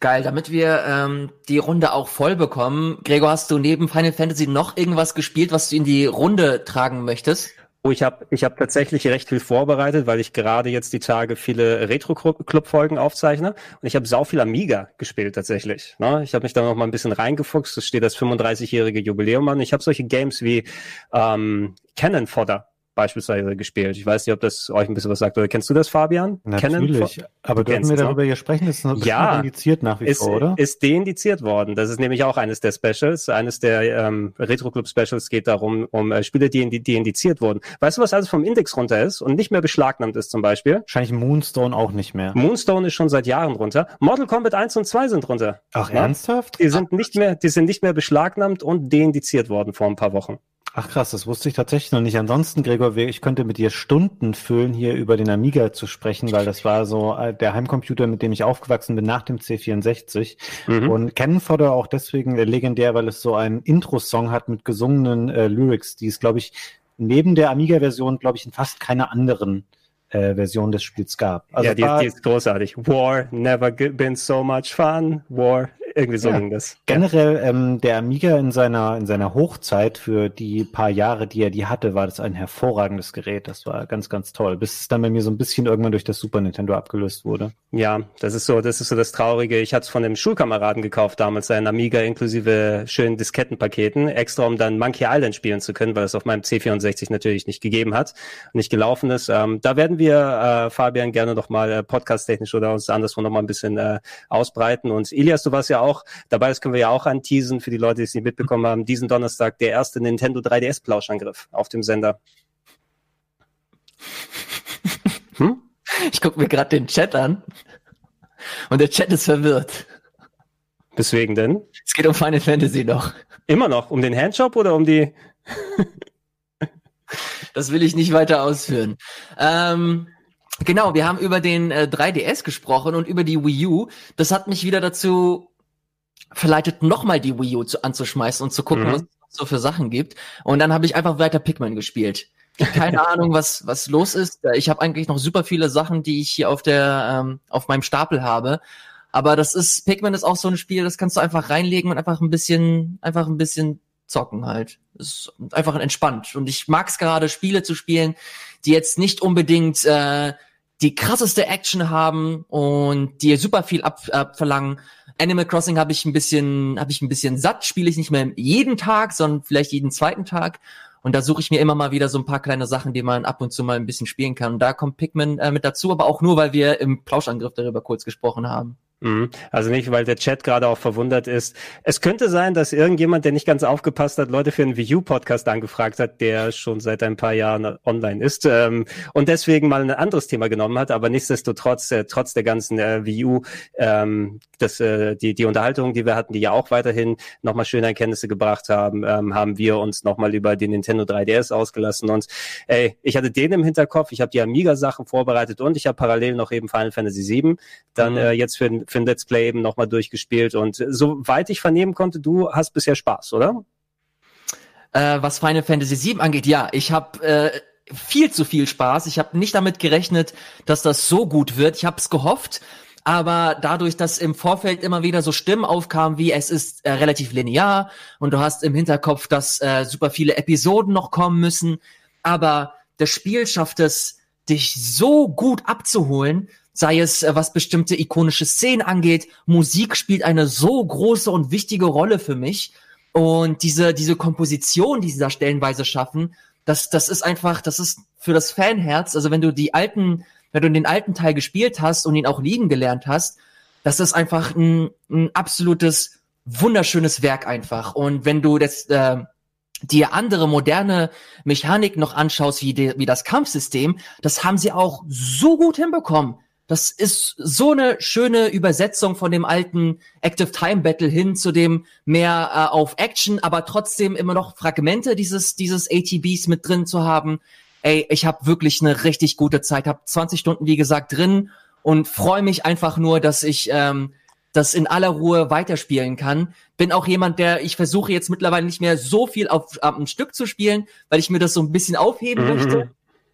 Geil, damit wir ähm, die Runde auch voll bekommen. Gregor, hast du neben Final Fantasy noch irgendwas gespielt, was du in die Runde tragen möchtest? Oh, ich habe ich hab tatsächlich recht viel vorbereitet, weil ich gerade jetzt die Tage viele Retro-Club-Folgen aufzeichne. Und ich habe sau viel Amiga gespielt tatsächlich. Ne? Ich habe mich da noch mal ein bisschen reingefuchst. Es steht das 35-jährige Jubiläum an. Ich habe solche Games wie ähm, Cannon Fodder beispielsweise gespielt. Ich weiß nicht, ob das euch ein bisschen was sagt. Oder kennst du das, Fabian? Natürlich. Aber dürfen kennst wir es, ne? darüber hier sprechen? Das ist noch Ja. indiziert nach wie ist, vor, oder? ist deindiziert worden. Das ist nämlich auch eines der Specials. Eines der ähm, Retro Club Specials geht darum, um äh, Spiele, die, die indiziert wurden. Weißt du, was alles vom Index runter ist und nicht mehr beschlagnahmt ist zum Beispiel? Wahrscheinlich Moonstone auch nicht mehr. Moonstone ist schon seit Jahren runter. Mortal Kombat 1 und 2 sind runter. Ach, Ja? ernsthaft? Die sind nicht mehr, die sind nicht mehr beschlagnahmt und deindiziert worden vor ein paar Wochen. Ach krass, das wusste ich tatsächlich noch nicht. Ansonsten, Gregor, ich könnte mit dir Stunden füllen, hier über den Amiga zu sprechen, weil das war so äh, der Heimcomputer, mit dem ich aufgewachsen bin nach dem C64. Mhm. Und Cannon Fodder auch deswegen äh, legendär, weil es so einen Intro-Song hat mit gesungenen äh, Lyrics, die es, glaube ich, neben der Amiga-Version, glaube ich, in fast keiner anderen äh, Version des Spiels gab. Also ja, die, war die ist großartig. War, never been so much fun. War, irgendwie so Ja. ging das. generell ähm, der Amiga in seiner in seiner Hochzeit für die paar Jahre, die er die hatte, war das ein hervorragendes Gerät. Das war ganz, ganz toll, bis es dann bei mir so ein bisschen irgendwann durch das Super Nintendo abgelöst wurde. Ja, das ist so, das ist so das Traurige. Ich hatte es von einem Schulkameraden gekauft damals, einen Amiga inklusive schönen Diskettenpaketen, extra um dann Monkey Island spielen zu können, weil es auf meinem C64 natürlich nicht gegeben hat und nicht gelaufen ist. Ähm, da werden wir, äh, Fabian, gerne noch mal äh, podcast-technisch oder uns anderswo noch mal ein bisschen äh, ausbreiten. Und Ilias, du warst ja auch dabei, das können wir ja auch anteasen für die Leute, die es nicht mitbekommen haben, diesen Donnerstag der erste Nintendo 3DS-Plauschangriff auf dem Sender. Hm? Ich gucke mir gerade den Chat an und der Chat ist verwirrt. Weswegen denn? Es geht um Final Fantasy noch. Immer noch um den Handshop oder um die Das will ich nicht weiter ausführen. Ähm, genau, wir haben über den äh, 3DS gesprochen und über die Wii U. Das hat mich wieder dazu verleitet, nochmal die Wii U zu, anzuschmeißen und zu gucken, Mhm. was es so für Sachen gibt. Und dann habe ich einfach weiter Pikmin gespielt. Keine Ahnung, was was los ist. Ich habe eigentlich noch super viele Sachen, die ich hier auf der ähm, auf meinem Stapel habe. Aber das ist Pikmin ist auch so ein Spiel, das kannst du einfach reinlegen und einfach ein bisschen einfach ein bisschen zocken halt. Ist einfach entspannt. Und ich mag es gerade, Spiele zu spielen, die jetzt nicht unbedingt äh, die krasseste Action haben und die super viel ab, abverlangen. Animal Crossing habe ich ein bisschen, habe ich ein bisschen satt, spiele ich nicht mehr jeden Tag, sondern vielleicht jeden zweiten Tag. Und da suche ich mir immer mal wieder so ein paar kleine Sachen, die man ab und zu mal ein bisschen spielen kann. Und da kommt Pikmin äh, mit dazu, aber auch nur, weil wir im Plauschangriff darüber kurz gesprochen haben. Mhm. Also nicht, weil der Chat gerade auch verwundert ist. Es könnte sein, dass irgendjemand, der nicht ganz aufgepasst hat, Leute für einen Wii U-Podcast angefragt hat, der schon seit ein paar Jahren online ist ähm, und deswegen mal ein anderes Thema genommen hat. Aber nichtsdestotrotz, äh, trotz der ganzen äh, Wii U, ähm, das, äh, die, die Unterhaltung, die wir hatten, die ja auch weiterhin nochmal schöne Erkenntnisse gebracht haben, ähm, haben wir uns nochmal über den Nintendo 3DS ausgelassen. Und ey, ich hatte den im Hinterkopf, ich habe die Amiga-Sachen vorbereitet und ich habe parallel noch eben Final Fantasy VII dann Mhm. äh, jetzt für, für ein Let's Play eben nochmal durchgespielt. Und soweit ich vernehmen konnte, du hast bisher Spaß, oder? Äh, was Final Fantasy VII angeht, ja, ich habe äh, viel zu viel Spaß. Ich habe nicht damit gerechnet, dass das so gut wird. Ich habe es gehofft, aber dadurch, dass im Vorfeld immer wieder so Stimmen aufkamen, wie es ist äh, relativ linear und du hast im Hinterkopf, dass äh, super viele Episoden noch kommen müssen, aber das Spiel schafft es, dich so gut abzuholen, sei es äh, was bestimmte ikonische Szenen angeht. Musik spielt eine so große und wichtige Rolle für mich. Und diese, diese Komposition, die sie da stellenweise schaffen, das, das ist einfach, das ist für das Fanherz, also wenn du die alten, wenn du den alten Teil gespielt hast und ihn auch lieben gelernt hast, das ist einfach ein, ein absolutes, wunderschönes Werk einfach. Und wenn du das, äh, dir andere moderne Mechanik noch anschaust, wie, die, wie das Kampfsystem, das haben sie auch so gut hinbekommen. Das ist so eine schöne Übersetzung von dem alten Active Time Battle hin zu dem mehr äh, auf Action, aber trotzdem immer noch Fragmente dieses dieses ATBs mit drin zu haben. Ey, ich habe wirklich eine richtig gute Zeit, habe 20 Stunden wie gesagt drin und freue mich einfach nur, dass ich ähm, das in aller Ruhe weiterspielen kann. Bin auch jemand, der ich versuche jetzt mittlerweile nicht mehr so viel auf am Stück zu spielen, weil ich mir das so ein bisschen aufheben mhm. möchte.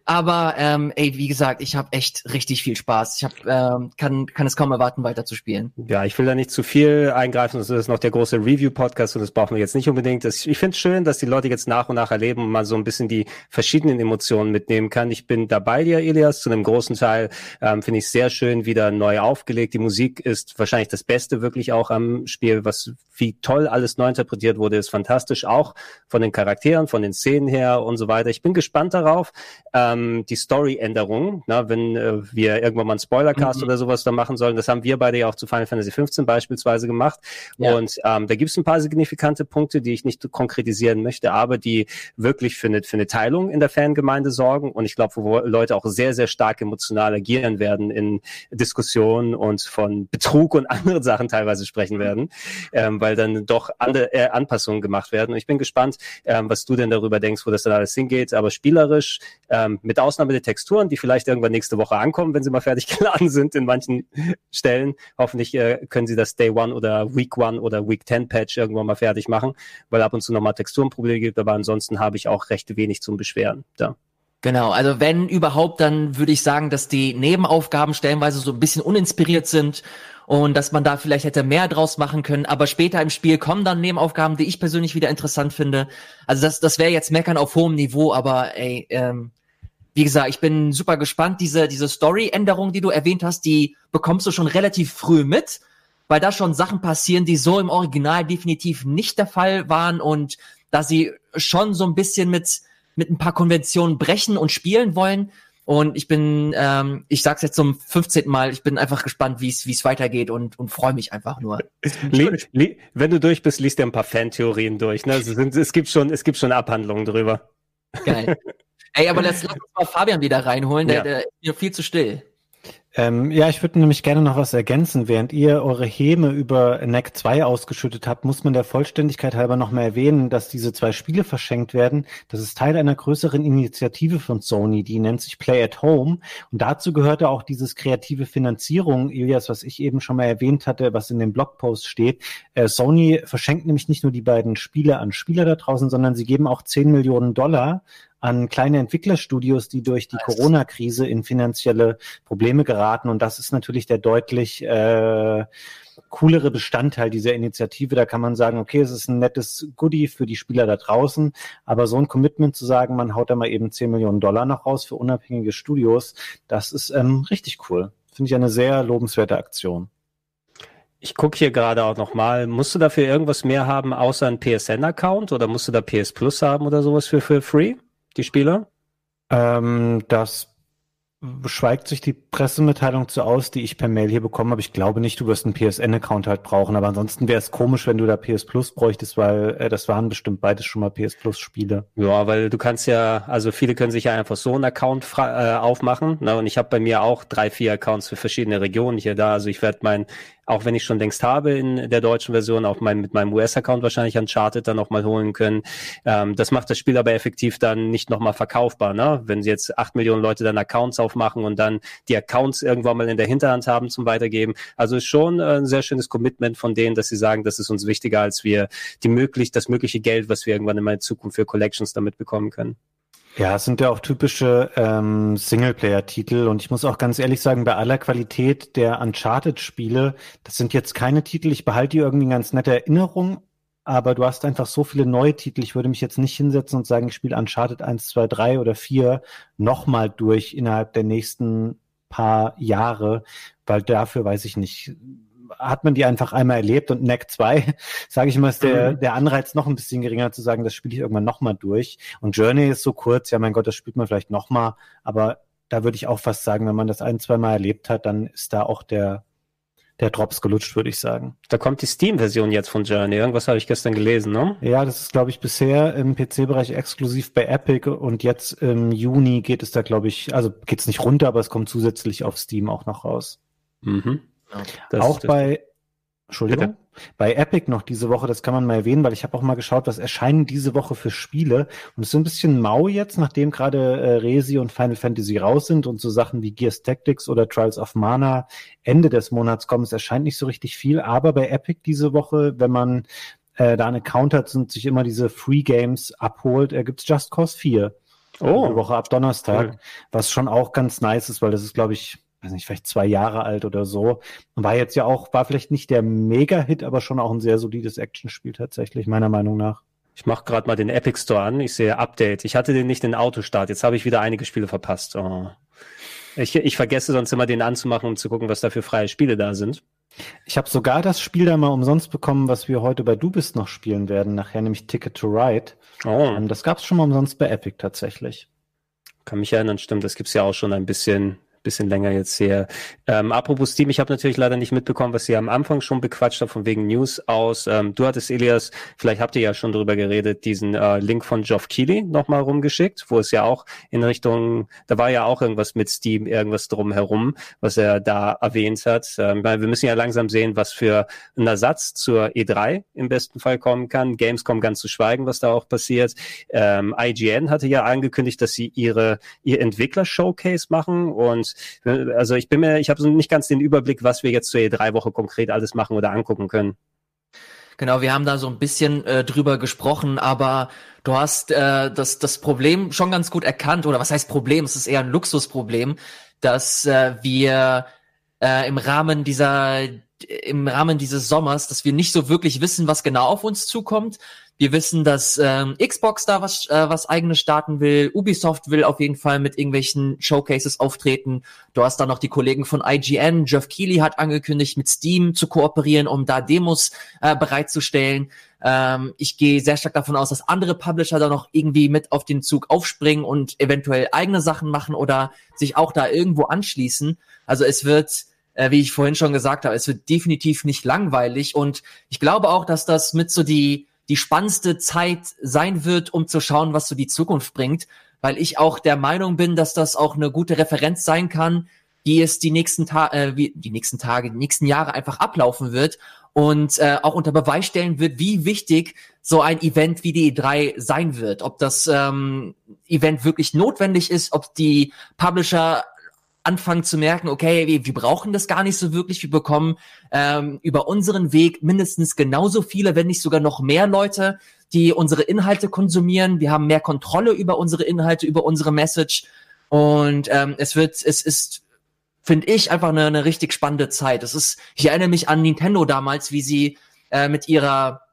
Aber ähm, ey, wie gesagt, ich habe echt richtig viel Spaß. Ich hab, ähm, kann, kann es kaum erwarten, weiter zu spielen. Ja, ich will da nicht zu viel eingreifen. Das ist noch der große Review-Podcast und das brauchen wir jetzt nicht unbedingt. Das, ich finde es schön, dass die Leute jetzt nach und nach erleben und mal so ein bisschen die verschiedenen Emotionen mitnehmen kann. Ich bin dabei dir, Elias, zu einem großen Teil. Ähm, finde ich sehr schön, wieder neu aufgelegt. Die Musik ist wahrscheinlich das Beste wirklich auch am Spiel. Was wie toll alles neu interpretiert wurde, ist fantastisch. Auch von den Charakteren, von den Szenen her und so weiter. Ich bin gespannt darauf. Ähm, ähm, die Story-Änderungen, na, wenn äh, wir irgendwann mal einen Spoilercast mhm. oder sowas da machen sollen. Das haben wir beide ja auch zu Final Fantasy 15 beispielsweise gemacht. Ja. Und ähm, da gibt es ein paar signifikante Punkte, die ich nicht konkretisieren möchte, aber die wirklich für eine, für eine Teilung in der Fangemeinde sorgen. Und ich glaube, wo Leute auch sehr, sehr stark emotional agieren werden in Diskussionen und von Betrug und anderen Sachen teilweise sprechen werden, ähm, weil dann doch andere äh, Anpassungen gemacht werden. Und ich bin gespannt, ähm, was du denn darüber denkst, wo das dann alles hingeht. Aber spielerisch ähm, mit Ausnahme der Texturen, die vielleicht irgendwann nächste Woche ankommen, wenn sie mal fertig geladen sind in manchen Stellen. Hoffentlich äh, können sie das Day One oder Week One oder Week 10 Patch irgendwann mal fertig machen, weil ab und zu nochmal Texturenprobleme gibt, aber ansonsten habe ich auch recht wenig zum Beschweren. Da. Genau, also wenn überhaupt, dann würde ich sagen, dass die Nebenaufgaben stellenweise so ein bisschen uninspiriert sind und dass man da vielleicht hätte mehr draus machen können. Aber später im Spiel kommen dann Nebenaufgaben, die ich persönlich wieder interessant finde. Also das, das wäre jetzt Meckern auf hohem Niveau, aber ey, ähm, wie gesagt, ich bin super gespannt. Diese, diese Story-Änderung, die du erwähnt hast, die bekommst du schon relativ früh mit, weil da schon Sachen passieren, die so im Original definitiv nicht der Fall waren und da sie schon so ein bisschen mit, mit ein paar Konventionen brechen und spielen wollen. Und ich bin, ähm, ich sag's jetzt zum 15. Mal, ich bin einfach gespannt, wie es weitergeht und, und freue mich einfach nur. wenn du durch bist, liest dir ein paar Fantheorien durch. Ne? Es, sind, es gibt schon, es gibt schon Abhandlungen drüber. Geil. Ey, aber lass, lass uns mal Fabian wieder reinholen, der, ja. der ist mir viel zu still. Ähm, ja, ich würde nämlich gerne noch was ergänzen. Während ihr eure Häme über NEC 2 ausgeschüttet habt, muss man der Vollständigkeit halber noch mal erwähnen, dass diese zwei Spiele verschenkt werden. Das ist Teil einer größeren Initiative von Sony, die nennt sich Play at Home. Und dazu gehörte auch dieses kreative Finanzierung, Ilias, was ich eben schon mal erwähnt hatte, was in dem Blogpost steht. Äh, Sony verschenkt nämlich nicht nur die beiden Spiele an Spieler da draußen, sondern sie geben auch 10 Millionen Dollar an kleine Entwicklerstudios, die durch die Corona-Krise in finanzielle Probleme geraten. Und das ist natürlich der deutlich äh, coolere Bestandteil dieser Initiative. Da kann man sagen, okay, es ist ein nettes Goodie für die Spieler da draußen, aber so ein Commitment zu sagen, man haut da mal eben 10 Millionen Dollar noch raus für unabhängige Studios, das ist ähm, richtig cool. Finde ich eine sehr lobenswerte Aktion. Ich gucke hier gerade auch nochmal. Musst du dafür irgendwas mehr haben, außer ein PSN-Account oder musst du da PS Plus haben oder sowas für, für free? Die Spieler? Ähm, das beschweigt sich die Pressemitteilung zu aus, die ich per Mail hier bekommen habe. Ich glaube nicht, du wirst einen PSN-Account halt brauchen, aber ansonsten wäre es komisch, wenn du da PS Plus bräuchtest, weil äh, das waren bestimmt beides schon mal PS Plus Spiele. Ja, weil du kannst ja, also viele können sich ja einfach so einen Account äh, aufmachen. Ne? Und ich habe bei mir auch drei, vier Accounts für verschiedene Regionen hier da. Also ich werde mein auch wenn ich schon längst habe in der deutschen Version, auch mein, mit meinem US-Account wahrscheinlich Uncharted dann nochmal holen können. Ähm, das macht das Spiel aber effektiv dann nicht nochmal verkaufbar. Ne? Wenn sie jetzt acht Millionen Leute dann Accounts aufmachen und dann die Accounts irgendwann mal in der Hinterhand haben zum Weitergeben. Also ist schon äh, ein sehr schönes Commitment von denen, dass sie sagen, das ist uns wichtiger, als wir die möglich, das mögliche Geld, was wir irgendwann in Zukunft für Collections damit bekommen können. Ja, es sind ja auch typische ähm, Singleplayer-Titel und ich muss auch ganz ehrlich sagen, bei aller Qualität der Uncharted-Spiele, das sind jetzt keine Titel, ich behalte die irgendwie in ganz nette Erinnerung, aber du hast einfach so viele neue Titel. Ich würde mich jetzt nicht hinsetzen und sagen, ich spiele Uncharted 1, 2, 3 oder 4 nochmal durch innerhalb der nächsten paar Jahre, weil dafür weiß ich nicht, hat man die einfach einmal erlebt und Neck 2, sage ich mal, ist der, mhm. der Anreiz noch ein bisschen geringer zu sagen, das spiele ich irgendwann nochmal durch. Und Journey ist so kurz, ja mein Gott, das spielt man vielleicht nochmal, aber da würde ich auch fast sagen, wenn man das ein, zwei Mal erlebt hat, dann ist da auch der, der Drops gelutscht, würde ich sagen. Da kommt die Steam-Version jetzt von Journey. Irgendwas habe ich gestern gelesen, ne? Ja, das ist, glaube ich, bisher im PC-Bereich exklusiv bei Epic und jetzt im Juni geht es da, glaube ich, also geht es nicht runter, aber es kommt zusätzlich auf Steam auch noch raus. Mhm. Ja, auch bei Entschuldigung. Bitte? Bei Epic noch diese Woche, das kann man mal erwähnen, weil ich habe auch mal geschaut, was erscheinen diese Woche für Spiele. Und es ist ein bisschen mau jetzt, nachdem gerade äh, Resi und Final Fantasy raus sind und so Sachen wie Gears Tactics oder Trials of Mana Ende des Monats kommen. Es erscheint nicht so richtig viel, aber bei Epic diese Woche, wenn man äh, da einen Account hat und sich immer diese Free Games abholt, äh, gibt's Just Cause 4. Oh. Die Woche ab Donnerstag, cool. was schon auch ganz nice ist, weil das ist, glaube ich, weiß nicht, vielleicht zwei Jahre alt oder so. War jetzt ja auch, war vielleicht nicht der Mega-Hit, aber schon auch ein sehr solides Actionspiel tatsächlich, meiner Meinung nach. Ich mache gerade mal den Epic Store an. Ich sehe Update. Ich hatte den nicht in Autostart. Jetzt habe ich wieder einige Spiele verpasst. Oh. Ich, ich vergesse sonst immer den anzumachen, um zu gucken, was da für freie Spiele da sind. Ich habe sogar das Spiel da mal umsonst bekommen, was wir heute bei Du bist noch spielen werden, nachher nämlich Ticket to Ride. Oh. Ähm, das gab es schon mal umsonst bei Epic tatsächlich. Kann mich erinnern, stimmt, das gibt's ja auch schon ein bisschen bisschen länger jetzt her. Ähm, apropos Steam, ich habe natürlich leider nicht mitbekommen, was ihr am Anfang schon bequatscht habt, von wegen News aus. Ähm, du hattest, Elias, vielleicht habt ihr ja schon drüber geredet, diesen äh, Link von Geoff Keighley nochmal rumgeschickt, wo es ja auch in Richtung, da war ja auch irgendwas mit Steam, irgendwas drumherum, was er da erwähnt hat. Ähm, weil wir müssen ja langsam sehen, was für ein Ersatz zur E3 im besten Fall kommen kann. Gamescom ganz zu schweigen, was da auch passiert. Ähm, IGN hatte ja angekündigt, dass sie ihre ihr Entwickler-Showcase machen und also ich bin mir, ich habe so nicht ganz den Überblick, was wir jetzt zur E3-Woche konkret alles machen oder angucken können. Genau, wir haben da so ein bisschen äh, drüber gesprochen, aber du hast äh, das, das Problem schon ganz gut erkannt, oder was heißt Problem? Es ist eher ein Luxusproblem, dass äh, wir äh, im Rahmen dieser im Rahmen dieses Sommers, dass wir nicht so wirklich wissen, was genau auf uns zukommt. Wir wissen, dass ähm, Xbox da was, äh, was eigenes starten will. Ubisoft will auf jeden Fall mit irgendwelchen Showcases auftreten. Du hast dann noch die Kollegen von IGN. Jeff Keighley hat angekündigt, mit Steam zu kooperieren, um da Demos äh, bereitzustellen. Ähm, ich gehe sehr stark davon aus, dass andere Publisher da noch irgendwie mit auf den Zug aufspringen und eventuell eigene Sachen machen oder sich auch da irgendwo anschließen. Also es wird äh, wie ich vorhin schon gesagt habe, es wird definitiv nicht langweilig und ich glaube auch, dass das mit so die die spannendste Zeit sein wird, um zu schauen, was so die Zukunft bringt, weil ich auch der Meinung bin, dass das auch eine gute Referenz sein kann, wie es die nächsten Tage, äh, die nächsten Tage, die nächsten Jahre einfach ablaufen wird und äh, auch unter Beweis stellen wird, wie wichtig so ein Event wie die E3 sein wird. Ob das ähm, Event wirklich notwendig ist, ob die Publisher anfangen zu merken, okay, wir, wir brauchen das gar nicht so wirklich, wir bekommen ähm, über unseren Weg mindestens genauso viele, wenn nicht sogar noch mehr Leute, die unsere Inhalte konsumieren. Wir haben mehr Kontrolle über unsere Inhalte, über unsere Message. Und ähm, es wird, es ist, finde ich, einfach eine, eine richtig spannende Zeit. Es ist, ich erinnere mich an Nintendo damals, wie sie äh, mit ihrer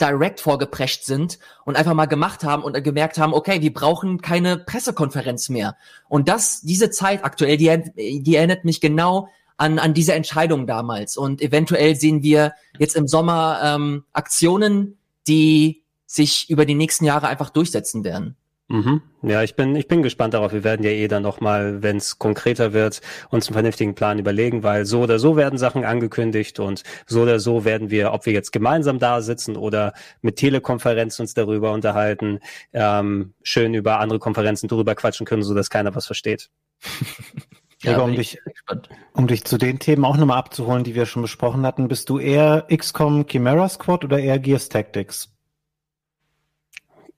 direct vorgeprescht sind und einfach mal gemacht haben und gemerkt haben, okay, wir brauchen keine Pressekonferenz mehr. Und das, diese Zeit aktuell, die, die erinnert mich genau an, an diese Entscheidung damals. Und eventuell sehen wir jetzt im Sommer ähm, Aktionen, die sich über die nächsten Jahre einfach durchsetzen werden. Mhm. Ja, ich bin, ich bin gespannt darauf. Wir werden ja eh dann nochmal, wenn es konkreter wird, uns einen vernünftigen Plan überlegen, weil so oder so werden Sachen angekündigt und so oder so werden wir, ob wir jetzt gemeinsam da sitzen oder mit Telekonferenz uns darüber unterhalten, ähm, schön über andere Konferenzen drüber quatschen können, so dass keiner was versteht. ja, um, dich, um dich zu den Themen auch nochmal abzuholen, die wir schon besprochen hatten, bist du eher XCOM Chimera Squad oder eher Gears Tactics?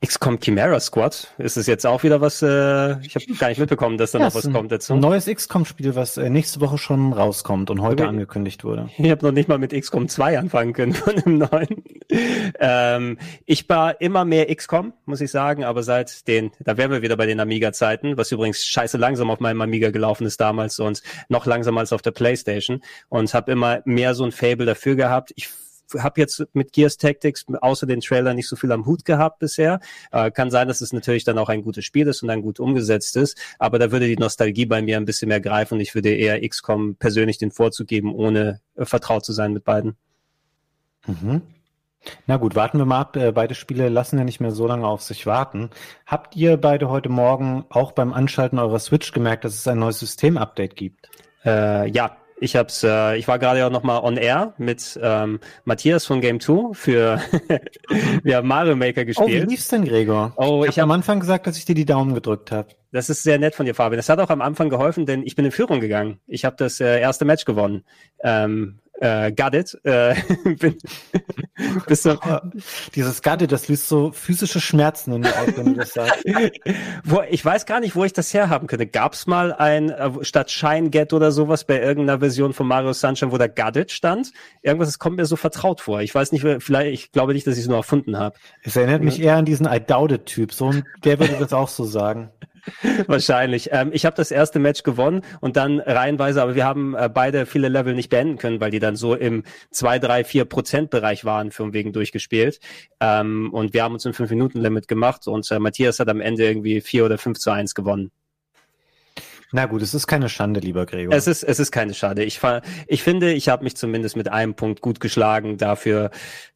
XCOM Chimera Squad. Ist es jetzt auch wieder was? Äh, ich habe gar nicht mitbekommen, dass da ja, noch was kommt dazu. Ein neues XCOM-Spiel, was äh, nächste Woche schon rauskommt und heute okay. angekündigt wurde. Ich habe noch nicht mal mit XCOM 2 anfangen können von dem neuen. ähm, ich war immer mehr XCOM, muss ich sagen, aber seit den, da wären wir wieder bei den Amiga-Zeiten, was übrigens scheiße langsam auf meinem Amiga gelaufen ist damals und noch langsamer als auf der Playstation und habe immer mehr so ein Fable dafür gehabt. Ich habe jetzt mit Gears Tactics außer den Trailer nicht so viel am Hut gehabt bisher. Äh, kann sein, dass es natürlich dann auch ein gutes Spiel ist und dann gut umgesetzt ist, aber da würde die Nostalgie bei mir ein bisschen mehr greifen und ich würde eher XCOM persönlich den Vorzug geben, ohne äh, vertraut zu sein mit beiden. Mhm. Na gut, warten wir mal ab. Äh, beide Spiele lassen ja nicht mehr so lange auf sich warten. Habt ihr beide heute Morgen auch beim Anschalten eurer Switch gemerkt, dass es ein neues System-Update gibt? Äh, ja, ich hab's, äh, ich war gerade auch nochmal on air mit ähm, Matthias von Game 2 für wir haben Mario Maker gespielt. Oh, wie lief's denn, Gregor? Oh, ich, habe hab am Anfang gesagt, dass ich dir die Daumen gedrückt habe. Das ist sehr nett von dir, Fabian. Das hat auch am Anfang geholfen, denn ich bin in Führung gegangen. Ich habe das äh, erste Match gewonnen. Ähm, äh, got it. Äh, bin, bist du, Dieses got it, das löst so physische Schmerzen in mir auf, wenn du das sagst. wo, ich weiß gar nicht, wo ich das herhaben könnte. Gab es mal ein, äh, statt Shine Get oder sowas bei irgendeiner Version von Mario Sunshine, wo da got it stand? Irgendwas, das kommt mir so vertraut vor. Ich weiß nicht, vielleicht, ich glaube nicht, dass ich es nur erfunden habe. Es erinnert mich eher an diesen I doubt it Typ. So, der würde das auch so sagen. Wahrscheinlich. Ähm, ich habe das erste Match gewonnen und dann reihenweise, aber wir haben äh, beide viele Level nicht beenden können, weil die dann so im 2, 3, 4 Prozent Bereich waren, für wegen durchgespielt. Ähm, und wir haben uns ein 5-Minuten-Limit gemacht und äh, Matthias hat am Ende irgendwie 4 oder 5 zu 1 gewonnen. Na gut, es ist keine Schande, lieber Gregor. Es ist, es ist keine Schande. Ich, ich finde, ich habe mich zumindest mit einem Punkt gut geschlagen dafür,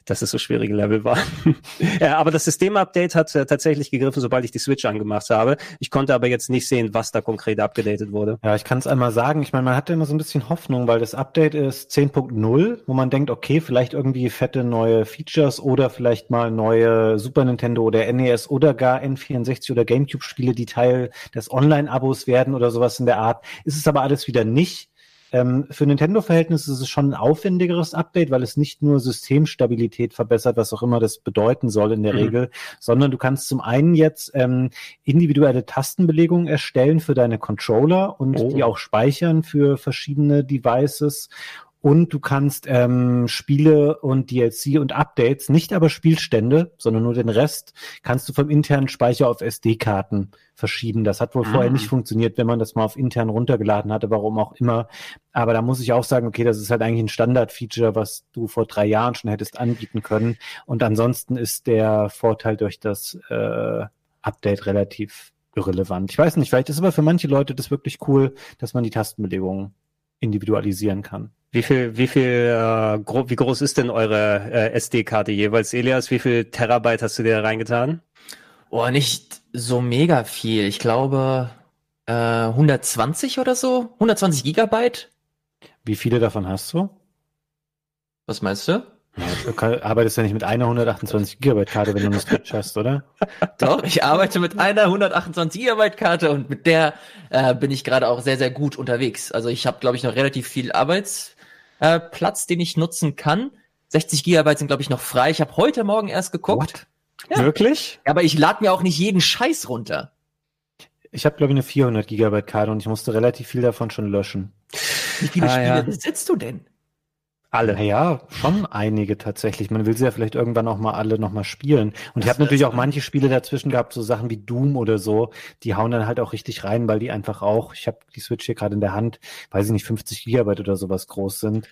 dass es so schwierige Level waren. ja, aber das Systemupdate hat äh, tatsächlich gegriffen, sobald ich die Switch angemacht habe. Ich konnte aber jetzt nicht sehen, was da konkret abgedatet wurde. Ja, ich kann es einmal sagen. Ich meine, man hatte immer so ein bisschen Hoffnung, weil das Update ist 10.0, wo man denkt, okay, vielleicht irgendwie fette neue Features oder vielleicht mal neue Super Nintendo oder NES oder gar N64 oder GameCube-Spiele, die Teil des Online-Abos werden oder sowas in der Art. Ist es aber alles wieder nicht. Ähm, für Nintendo-Verhältnisse ist es schon ein aufwendigeres Update, weil es nicht nur Systemstabilität verbessert, was auch immer das bedeuten soll in der mhm. Regel, sondern du kannst zum einen jetzt ähm, individuelle Tastenbelegungen erstellen für deine Controller und oh. die auch speichern für verschiedene Devices und du kannst ähm, Spiele und DLC und Updates, nicht aber Spielstände, sondern nur den Rest, kannst du vom internen Speicher auf SD-Karten verschieben. Das hat wohl ah. vorher nicht funktioniert, wenn man das mal auf intern runtergeladen hatte, warum auch immer. Aber da muss ich auch sagen, okay, das ist halt eigentlich ein Standard-Feature, was du vor drei Jahren schon hättest anbieten können. Und ansonsten ist der Vorteil durch das äh, Update relativ irrelevant. Ich weiß nicht, vielleicht ist aber für manche Leute das wirklich cool, dass man die Tastenbelegungen individualisieren kann. Wie viel, wie viel, äh, gro wie groß ist denn eure äh, SD-Karte jeweils, Elias? Wie viel Terabyte hast du dir reingetan? Oh, nicht so mega viel. Ich glaube äh, 120 oder so. 120 Gigabyte. Wie viele davon hast du? Was meinst du? Ja, du arbeitest ja nicht mit einer 128 Gigabyte Karte, wenn du eine Switch hast, oder? Doch, ich arbeite mit einer 128 Gigabyte Karte und mit der äh, bin ich gerade auch sehr, sehr gut unterwegs. Also ich habe, glaube ich, noch relativ viel Arbeits äh, den ich nutzen kann. 60 Gigabyte sind, glaube ich, noch frei. Ich habe heute Morgen erst geguckt. Ja. Wirklich? Aber ich lade mir auch nicht jeden Scheiß runter. Ich habe, glaube ich, eine 400 Gigabyte Karte und ich musste relativ viel davon schon löschen. Wie viele ah, Spiele ja. besitzt du denn? Alle. Ja, schon einige tatsächlich. Man will sie ja vielleicht irgendwann auch mal alle noch mal spielen. Und ich habe natürlich auch manche Spiele dazwischen gehabt, so Sachen wie Doom oder so, die hauen dann halt auch richtig rein, weil die einfach auch, ich habe die Switch hier gerade in der Hand, weiß ich nicht, 50 Gigabyte oder sowas groß sind.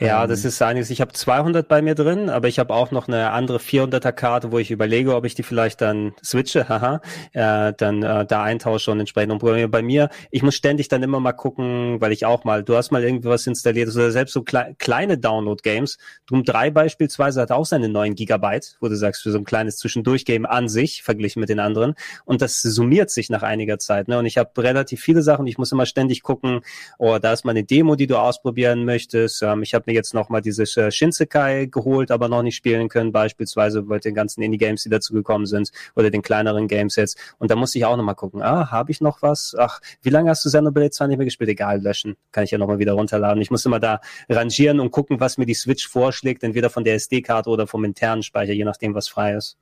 Ja, ähm, das ist einiges. Ich habe 200 bei mir drin, aber ich habe auch noch eine andere 400er Karte, wo ich überlege, ob ich die vielleicht dann switche, haha, äh, dann äh, da eintausche und entsprechend umprogrammiere. Bei mir, ich muss ständig dann immer mal gucken, weil ich auch mal, du hast mal irgendwie was installiert, oder selbst so kle kleine Download-Games. Doom 3 beispielsweise hat auch seine 9 Gigabyte, wo du sagst, für so ein kleines Zwischendurch-Game an sich, verglichen mit den anderen. Und das summiert sich nach einiger Zeit. Ne? Und ich habe relativ viele Sachen, ich muss immer ständig gucken, oh, da ist mal eine Demo, die du ausprobieren möchtest. Ähm, ich habe mir jetzt nochmal dieses äh, Shinsekai geholt, aber noch nicht spielen können, beispielsweise bei den ganzen Indie-Games, die dazu gekommen sind, oder den kleineren Games jetzt. Und da musste ich auch nochmal gucken, ah, habe ich noch was? Ach, wie lange hast du Xenoblade 2 nicht mehr gespielt? Egal, löschen. Kann ich ja nochmal wieder runterladen. Ich muss immer da rangieren und gucken, was mir die Switch vorschlägt, entweder von der SD-Karte oder vom internen Speicher, je nachdem, was frei ist.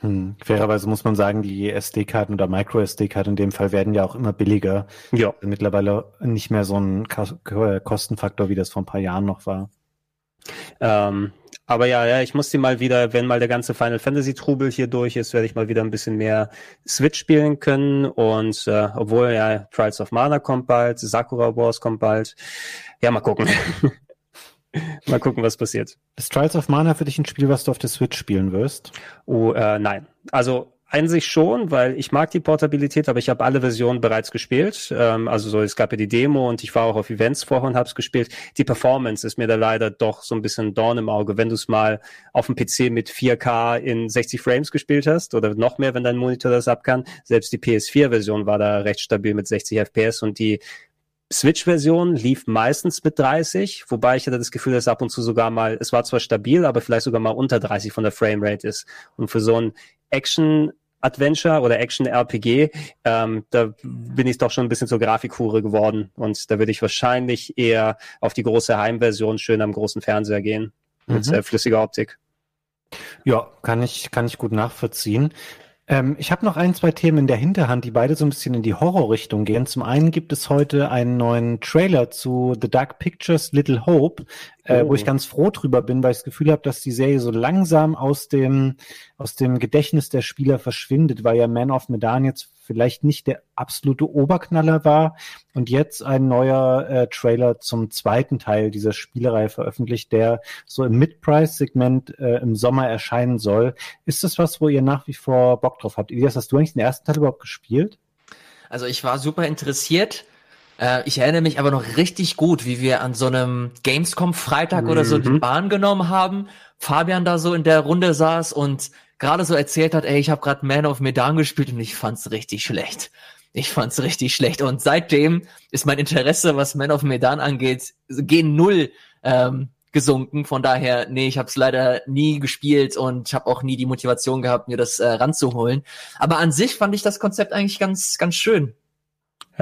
Hm. Fairerweise muss man sagen, die SD-Karten oder Micro-SD-Karten in dem Fall werden ja auch immer billiger. Ja. Mittlerweile nicht mehr so ein Kostenfaktor, wie das vor ein paar Jahren noch war. Ähm, aber ja, ja, ich muss die mal wieder, wenn mal der ganze Final Fantasy Trubel hier durch ist, werde ich mal wieder ein bisschen mehr Switch spielen können. Und äh, obwohl ja Trials of Mana kommt bald, Sakura Wars kommt bald. Ja, mal gucken. Mal gucken, was passiert. Ist Trials of Mana für dich ein Spiel, was du auf der Switch spielen wirst? Oh, äh, nein. Also an sich schon, weil ich mag die Portabilität, aber ich habe alle Versionen bereits gespielt. Ähm, also so, es gab ja die Demo und ich war auch auf Events vorher und habe es gespielt. Die Performance ist mir da leider doch so ein bisschen Dorn im Auge. Wenn du es mal auf dem PC mit 4K in 60 Frames gespielt hast oder noch mehr, wenn dein Monitor das ab kann, selbst die PS4-Version war da recht stabil mit 60 FPS und die Switch-Version lief meistens mit 30, wobei ich hatte das Gefühl, dass ab und zu sogar mal, es war zwar stabil, aber vielleicht sogar mal unter 30 von der Framerate ist. Und für so ein Action Adventure oder Action RPG, ähm, da bin ich doch schon ein bisschen zur Grafikhure geworden und da würde ich wahrscheinlich eher auf die große Heimversion schön am großen Fernseher gehen mit mhm. äh, flüssiger Optik. Ja, kann ich, kann ich gut nachvollziehen. Ähm, ich habe noch ein, zwei Themen in der Hinterhand, die beide so ein bisschen in die Horrorrichtung gehen. Zum einen gibt es heute einen neuen Trailer zu The Dark Pictures Little Hope, äh, wo ich oh. ganz froh drüber bin, weil ich das Gefühl habe, dass die Serie so langsam aus dem, aus dem Gedächtnis der Spieler verschwindet, weil ja Man of Medan jetzt vielleicht nicht der absolute Oberknaller war und jetzt ein neuer äh, Trailer zum zweiten Teil dieser Spielerei veröffentlicht, der so im Mid-Price-Segment äh, im Sommer erscheinen soll. Ist das was, wo ihr nach wie vor Bock drauf habt? Elias, hast du eigentlich den ersten Teil überhaupt gespielt? Also ich war super interessiert. Äh, ich erinnere mich aber noch richtig gut, wie wir an so einem Gamescom-Freitag mhm. oder so die mhm. Bahn genommen haben. Fabian da so in der Runde saß und gerade so erzählt hat, ey, ich habe gerade Man of Medan gespielt und ich fand's richtig schlecht. Ich fand's richtig schlecht. Und seitdem ist mein Interesse, was Man of Medan angeht, gen null ähm, gesunken. Von daher, nee, ich habe es leider nie gespielt und habe auch nie die Motivation gehabt, mir das äh, ranzuholen. Aber an sich fand ich das Konzept eigentlich ganz, ganz schön.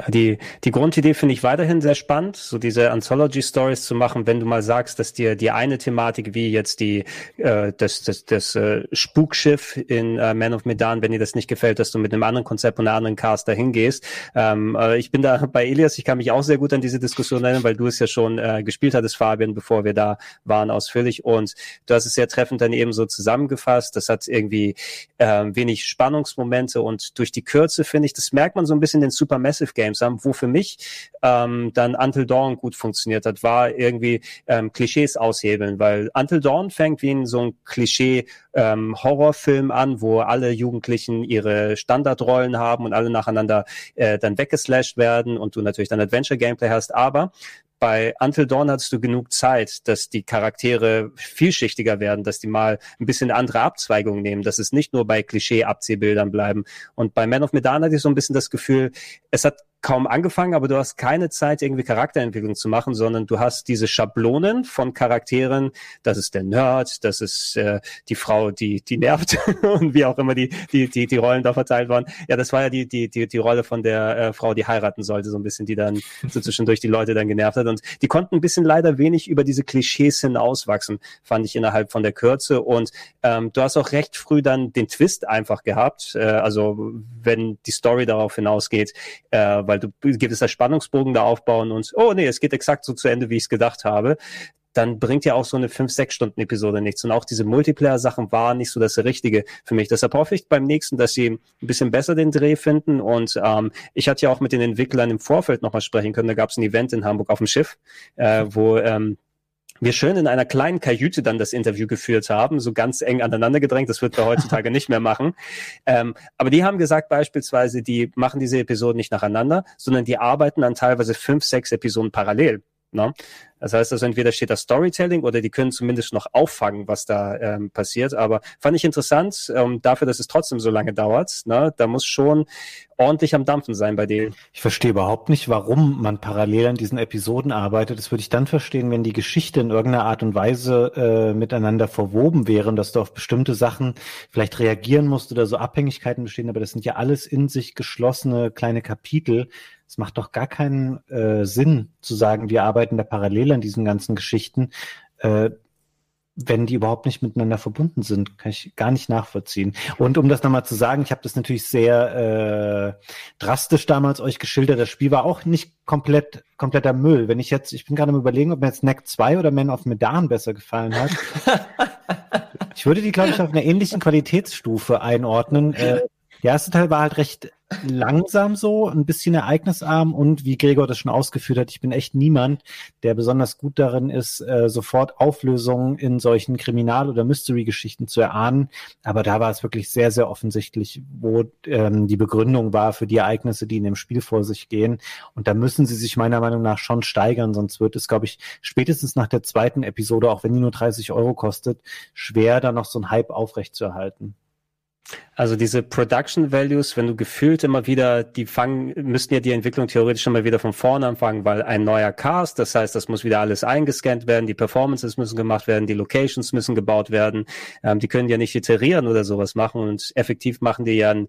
Die, die Grundidee finde ich weiterhin sehr spannend, so diese Anthology-Stories zu machen, wenn du mal sagst, dass dir die eine Thematik wie jetzt die äh, das, das, das äh, Spukschiff in äh, Man of Medan, wenn dir das nicht gefällt, dass du mit einem anderen Konzept und einer anderen Cast dahin gehst. Ähm, äh, ich bin da bei Elias, ich kann mich auch sehr gut an diese Diskussion erinnern, weil du es ja schon äh, gespielt hattest, Fabian, bevor wir da waren, ausführlich. Und du hast es sehr treffend dann eben so zusammengefasst. Das hat irgendwie äh, wenig Spannungsmomente und durch die Kürze finde ich, das merkt man so ein bisschen den Supermassive Games Games haben, wo für mich ähm, dann Until Dawn gut funktioniert hat, war irgendwie ähm, Klischees aushebeln, weil Until Dawn fängt wie in so ein Klischee ähm, Horrorfilm an, wo alle Jugendlichen ihre Standardrollen haben und alle nacheinander äh, dann weggeslasht werden und du natürlich dann Adventure-Gameplay hast, aber bei Until Dawn hattest du genug Zeit, dass die Charaktere vielschichtiger werden, dass die mal ein bisschen andere Abzweigungen nehmen, dass es nicht nur bei Klischee-Abziehbildern bleiben. Und bei Man of Medan hatte ich so ein bisschen das Gefühl, es hat kaum angefangen, aber du hast keine Zeit, irgendwie Charakterentwicklung zu machen, sondern du hast diese Schablonen von Charakteren. Das ist der Nerd, das ist äh, die Frau, die die nervt und wie auch immer die die die die Rollen da verteilt waren. Ja, das war ja die die die die Rolle von der äh, Frau, die heiraten sollte, so ein bisschen, die dann so zwischendurch die Leute dann genervt hat. Und die konnten ein bisschen leider wenig über diese Klischees hinauswachsen, fand ich innerhalb von der Kürze. Und ähm, du hast auch recht früh dann den Twist einfach gehabt. Äh, also wenn die Story darauf hinausgeht. Äh, weil du gibt es da Spannungsbogen da aufbauen und oh nee, es geht exakt so zu Ende, wie ich es gedacht habe dann bringt ja auch so eine 5-6 Stunden Episode nichts. Und auch diese Multiplayer-Sachen waren nicht so das Richtige für mich. Deshalb hoffe ich beim nächsten, dass sie ein bisschen besser den Dreh finden. Und ähm, ich hatte ja auch mit den Entwicklern im Vorfeld nochmal sprechen können. Da gab es ein Event in Hamburg auf dem Schiff, äh, wo ähm, wir schön in einer kleinen Kajüte dann das Interview geführt haben, so ganz eng aneinander gedrängt. Das wird wir heutzutage nicht mehr machen. Ähm, aber die haben gesagt beispielsweise, die machen diese Episoden nicht nacheinander, sondern die arbeiten an teilweise fünf, sechs Episoden parallel. Ne? Das heißt also, entweder steht das Storytelling oder die können zumindest noch auffangen, was da ähm, passiert. Aber fand ich interessant, ähm, dafür, dass es trotzdem so lange dauert. Ne? Da muss schon ordentlich am Dampfen sein bei denen. Ich verstehe überhaupt nicht, warum man parallel an diesen Episoden arbeitet. Das würde ich dann verstehen, wenn die Geschichte in irgendeiner Art und Weise äh, miteinander verwoben wäre dass du auf bestimmte Sachen vielleicht reagieren musst oder so Abhängigkeiten bestehen. Aber das sind ja alles in sich geschlossene kleine Kapitel. Es macht doch gar keinen äh, Sinn zu sagen, wir arbeiten da parallel an diesen ganzen Geschichten, äh, wenn die überhaupt nicht miteinander verbunden sind, kann ich gar nicht nachvollziehen. Und um das nochmal zu sagen, ich habe das natürlich sehr äh, drastisch damals euch geschildert. Das Spiel war auch nicht komplett kompletter Müll. Wenn ich jetzt, ich bin gerade am überlegen, ob mir jetzt Neck 2 oder Man of Medan besser gefallen hat. ich würde die, glaube ich, auf einer ähnlichen Qualitätsstufe einordnen. Äh, Der erste Teil war halt recht langsam so, ein bisschen ereignisarm und wie Gregor das schon ausgeführt hat, ich bin echt niemand, der besonders gut darin ist, äh, sofort Auflösungen in solchen Kriminal- oder Mystery-Geschichten zu erahnen. Aber da war es wirklich sehr, sehr offensichtlich, wo ähm, die Begründung war für die Ereignisse, die in dem Spiel vor sich gehen. Und da müssen sie sich meiner Meinung nach schon steigern, sonst wird es, glaube ich, spätestens nach der zweiten Episode, auch wenn die nur 30 Euro kostet, schwer, da noch so ein Hype aufrechtzuerhalten. Also diese Production Values, wenn du gefühlt immer wieder, die fangen, müssten ja die Entwicklung theoretisch immer wieder von vorne anfangen, weil ein neuer Cast, das heißt, das muss wieder alles eingescannt werden, die Performances müssen gemacht werden, die Locations müssen gebaut werden, ähm, die können ja nicht iterieren oder sowas machen und effektiv machen die ja ein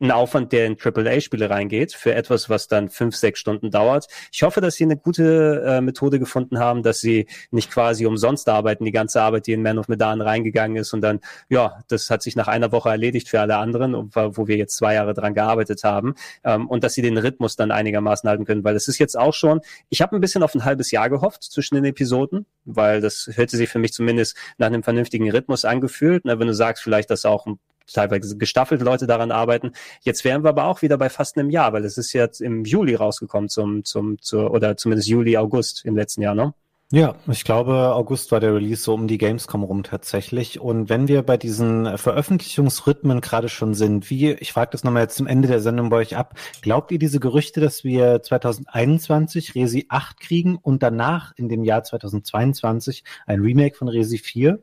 ein Aufwand, der in AAA-Spiele reingeht, für etwas, was dann fünf, sechs Stunden dauert. Ich hoffe, dass Sie eine gute äh, Methode gefunden haben, dass Sie nicht quasi umsonst arbeiten, die ganze Arbeit, die in Man of Medan reingegangen ist und dann, ja, das hat sich nach einer Woche erledigt für alle anderen, wo wir jetzt zwei Jahre dran gearbeitet haben ähm, und dass Sie den Rhythmus dann einigermaßen halten können, weil es ist jetzt auch schon, ich habe ein bisschen auf ein halbes Jahr gehofft zwischen den Episoden, weil das hörte sich für mich zumindest nach einem vernünftigen Rhythmus angefühlt. Na, wenn du sagst vielleicht, dass auch ein teilweise gestaffelt Leute daran arbeiten. Jetzt wären wir aber auch wieder bei fast einem Jahr, weil es ist jetzt im Juli rausgekommen zum, zum, zur, oder zumindest Juli, August im letzten Jahr, ne? Ja, ich glaube, August war der Release so um die Gamescom rum tatsächlich. Und wenn wir bei diesen Veröffentlichungsrhythmen gerade schon sind, wie, ich frage das nochmal jetzt zum Ende der Sendung bei euch ab, glaubt ihr diese Gerüchte, dass wir 2021 Resi 8 kriegen und danach in dem Jahr 2022 ein Remake von Resi 4?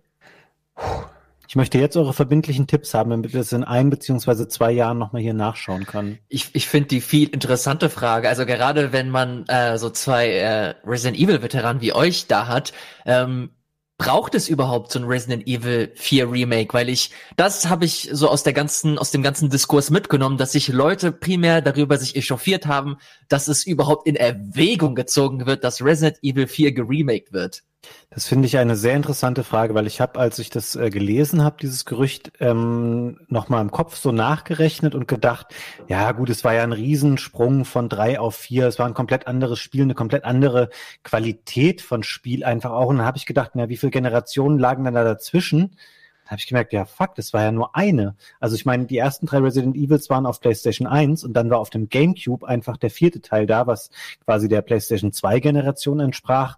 Puh. Ich möchte jetzt eure verbindlichen Tipps haben, damit ich das in ein beziehungsweise zwei Jahren nochmal hier nachschauen kann. Ich, ich finde die viel interessante Frage. Also gerade wenn man äh, so zwei äh, Resident Evil Veteranen wie euch da hat, ähm, braucht es überhaupt so ein Resident Evil 4 Remake? Weil ich, das habe ich so aus der ganzen, aus dem ganzen Diskurs mitgenommen, dass sich Leute primär darüber sich echauffiert haben, dass es überhaupt in Erwägung gezogen wird, dass Resident Evil 4 geremaked wird. Das finde ich eine sehr interessante Frage, weil ich habe, als ich das äh, gelesen habe, dieses Gerücht, ähm, nochmal im Kopf so nachgerechnet und gedacht, ja gut, es war ja ein Riesensprung von drei auf vier, es war ein komplett anderes Spiel, eine komplett andere Qualität von Spiel einfach auch. Und dann habe ich gedacht, na, wie viele Generationen lagen dann da dazwischen? Da habe ich gemerkt, ja fuck, das war ja nur eine. Also ich meine, die ersten drei Resident Evils waren auf PlayStation 1 und dann war auf dem GameCube einfach der vierte Teil da, was quasi der PlayStation 2 Generation entsprach.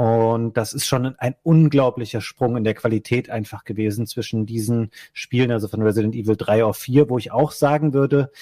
Und das ist schon ein unglaublicher Sprung in der Qualität einfach gewesen zwischen diesen Spielen, also von Resident Evil 3 auf 4, wo ich auch sagen würde,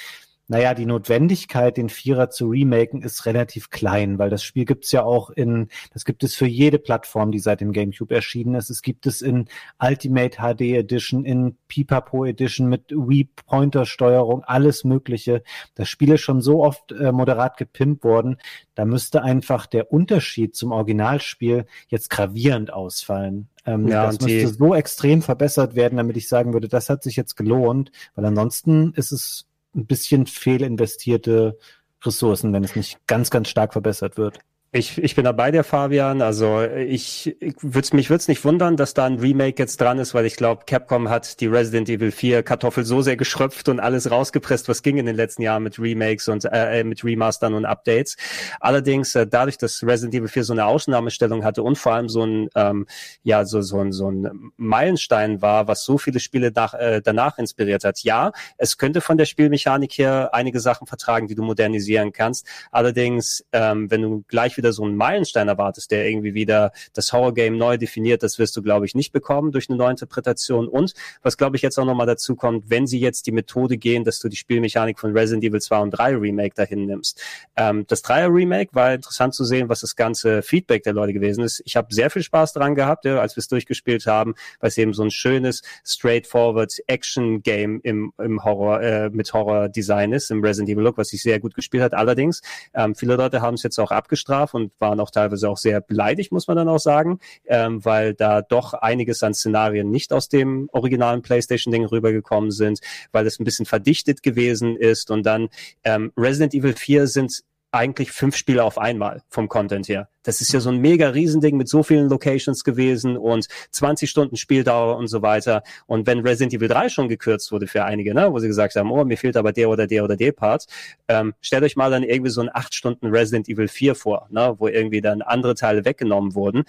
naja, die Notwendigkeit, den Vierer zu remaken, ist relativ klein, weil das Spiel gibt's ja auch in, das gibt es für jede Plattform, die seit dem GameCube erschienen ist. Es gibt es in Ultimate HD Edition, in Pipapo Edition mit Wii-Pointer-Steuerung, alles Mögliche. Das Spiel ist schon so oft äh, moderat gepimpt worden, da müsste einfach der Unterschied zum Originalspiel jetzt gravierend ausfallen. Ähm, ja, das müsste so extrem verbessert werden, damit ich sagen würde, das hat sich jetzt gelohnt, weil ansonsten ist es ein bisschen fehlinvestierte Ressourcen, wenn es nicht ganz, ganz stark verbessert wird. Ich, ich bin dabei, der Fabian. Also ich, ich würd's, mich würde es nicht wundern, dass da ein Remake jetzt dran ist, weil ich glaube, Capcom hat die Resident Evil 4 Kartoffel so sehr geschröpft und alles rausgepresst, was ging in den letzten Jahren mit Remakes und äh, äh, mit Remastern und Updates. Allerdings äh, dadurch, dass Resident Evil 4 so eine Ausnahmestellung hatte und vor allem so ein ähm, ja so so ein so ein Meilenstein war, was so viele Spiele nach, äh, danach inspiriert hat. Ja, es könnte von der Spielmechanik her einige Sachen vertragen, die du modernisieren kannst. Allerdings, ähm, wenn du gleich wieder so einen Meilenstein erwartest, der irgendwie wieder das Horror-Game neu definiert, das wirst du, glaube ich, nicht bekommen durch eine neue Interpretation. Und was, glaube ich, jetzt auch nochmal dazu kommt, wenn sie jetzt die Methode gehen, dass du die Spielmechanik von Resident Evil 2 und 3 Remake dahin nimmst. Ähm, das 3er Remake war interessant zu sehen, was das ganze Feedback der Leute gewesen ist. Ich habe sehr viel Spaß daran gehabt, ja, als wir es durchgespielt haben, weil es eben so ein schönes, straightforward Action-Game im, im Horror, äh, mit Horror-Design ist, im Resident Evil Look, was sich sehr gut gespielt hat. Allerdings, ähm, viele Leute haben es jetzt auch abgestraft darf und waren auch teilweise auch sehr beleidigt, muss man dann auch sagen, ähm, weil da doch einiges an Szenarien nicht aus dem originalen PlayStation-Ding rübergekommen sind, weil es ein bisschen verdichtet gewesen ist und dann ähm, Resident Evil 4 sind eigentlich fünf Spiele auf einmal vom Content her. Das ist ja so ein mega Riesending mit so vielen Locations gewesen und 20 Stunden Spieldauer und so weiter. Und wenn Resident Evil 3 schon gekürzt wurde für einige, ne, wo sie gesagt haben, oh, mir fehlt aber der oder der oder der Part, ähm, stellt euch mal dann irgendwie so ein acht Stunden Resident Evil 4 vor, ne, wo irgendwie dann andere Teile weggenommen wurden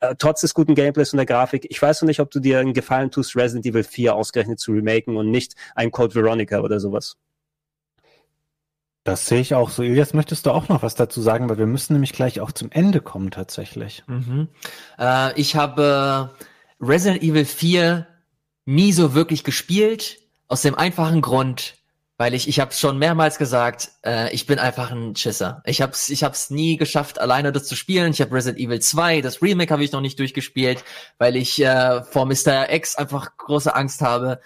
äh, trotz des guten Gameplays und der Grafik. Ich weiß noch nicht, ob du dir einen Gefallen tust, Resident Evil 4 ausgerechnet zu remaken und nicht ein Code Veronica oder sowas. Das sehe ich auch so. Ilias, möchtest du auch noch was dazu sagen? Weil wir müssen nämlich gleich auch zum Ende kommen tatsächlich. Mhm. Äh, ich habe Resident Evil 4 nie so wirklich gespielt, aus dem einfachen Grund, weil ich, ich habe schon mehrmals gesagt, äh, ich bin einfach ein Schisser. Ich hab's, ich hab's nie geschafft, alleine das zu spielen. Ich habe Resident Evil 2, das Remake habe ich noch nicht durchgespielt, weil ich äh, vor Mr. X einfach große Angst habe.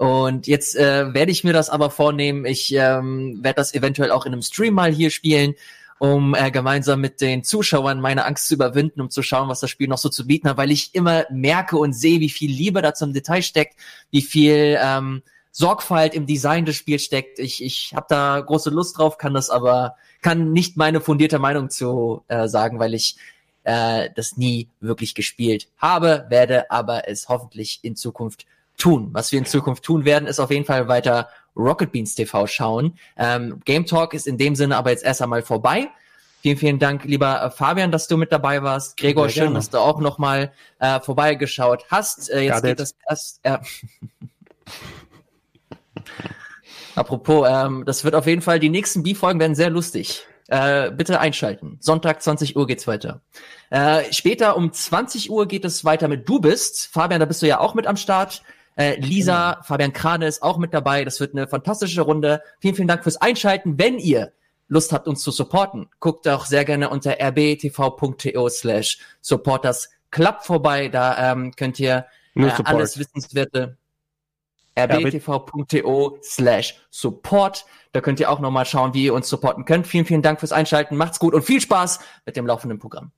Und jetzt äh, werde ich mir das aber vornehmen. Ich ähm, werde das eventuell auch in einem Stream mal hier spielen, um äh, gemeinsam mit den Zuschauern meine Angst zu überwinden, um zu schauen, was das Spiel noch so zu bieten hat, weil ich immer merke und sehe, wie viel Liebe da zum Detail steckt, wie viel ähm, Sorgfalt im Design des Spiels steckt. Ich, ich habe da große Lust drauf, kann das aber, kann nicht meine fundierte Meinung zu äh, sagen, weil ich äh, das nie wirklich gespielt habe, werde aber es hoffentlich in Zukunft tun. Was wir in Zukunft tun werden, ist auf jeden Fall weiter Rocket Beans TV schauen. Ähm, Game Talk ist in dem Sinne aber jetzt erst einmal vorbei. Vielen, vielen Dank, lieber äh, Fabian, dass du mit dabei warst. Gregor, Sehr schön, gerne. dass du auch noch mal äh, vorbeigeschaut hast. Äh, jetzt geht das erst. Äh, Apropos, ähm, das wird auf jeden Fall, die nächsten B-Folgen werden sehr lustig. Äh, bitte einschalten. Sonntag 20 Uhr geht's weiter. Äh, später um 20 Uhr geht es weiter mit Du bist. Fabian, da bist du ja auch mit am Start. Äh, Lisa, genau. Fabian Krane ist auch mit dabei. Das wird eine fantastische Runde. Vielen, vielen Dank fürs Einschalten. Wenn ihr Lust habt, uns zu supporten, guckt auch sehr gerne unter rbtv.to slash supporters club vorbei. Da ähm, könnt ihr äh, alles Wissenswerte rbtv.to slash support. Da könnt ihr auch nochmal schauen, wie ihr uns supporten könnt. Vielen, vielen Dank fürs Einschalten. Macht's gut und viel Spaß mit dem laufenden Programm.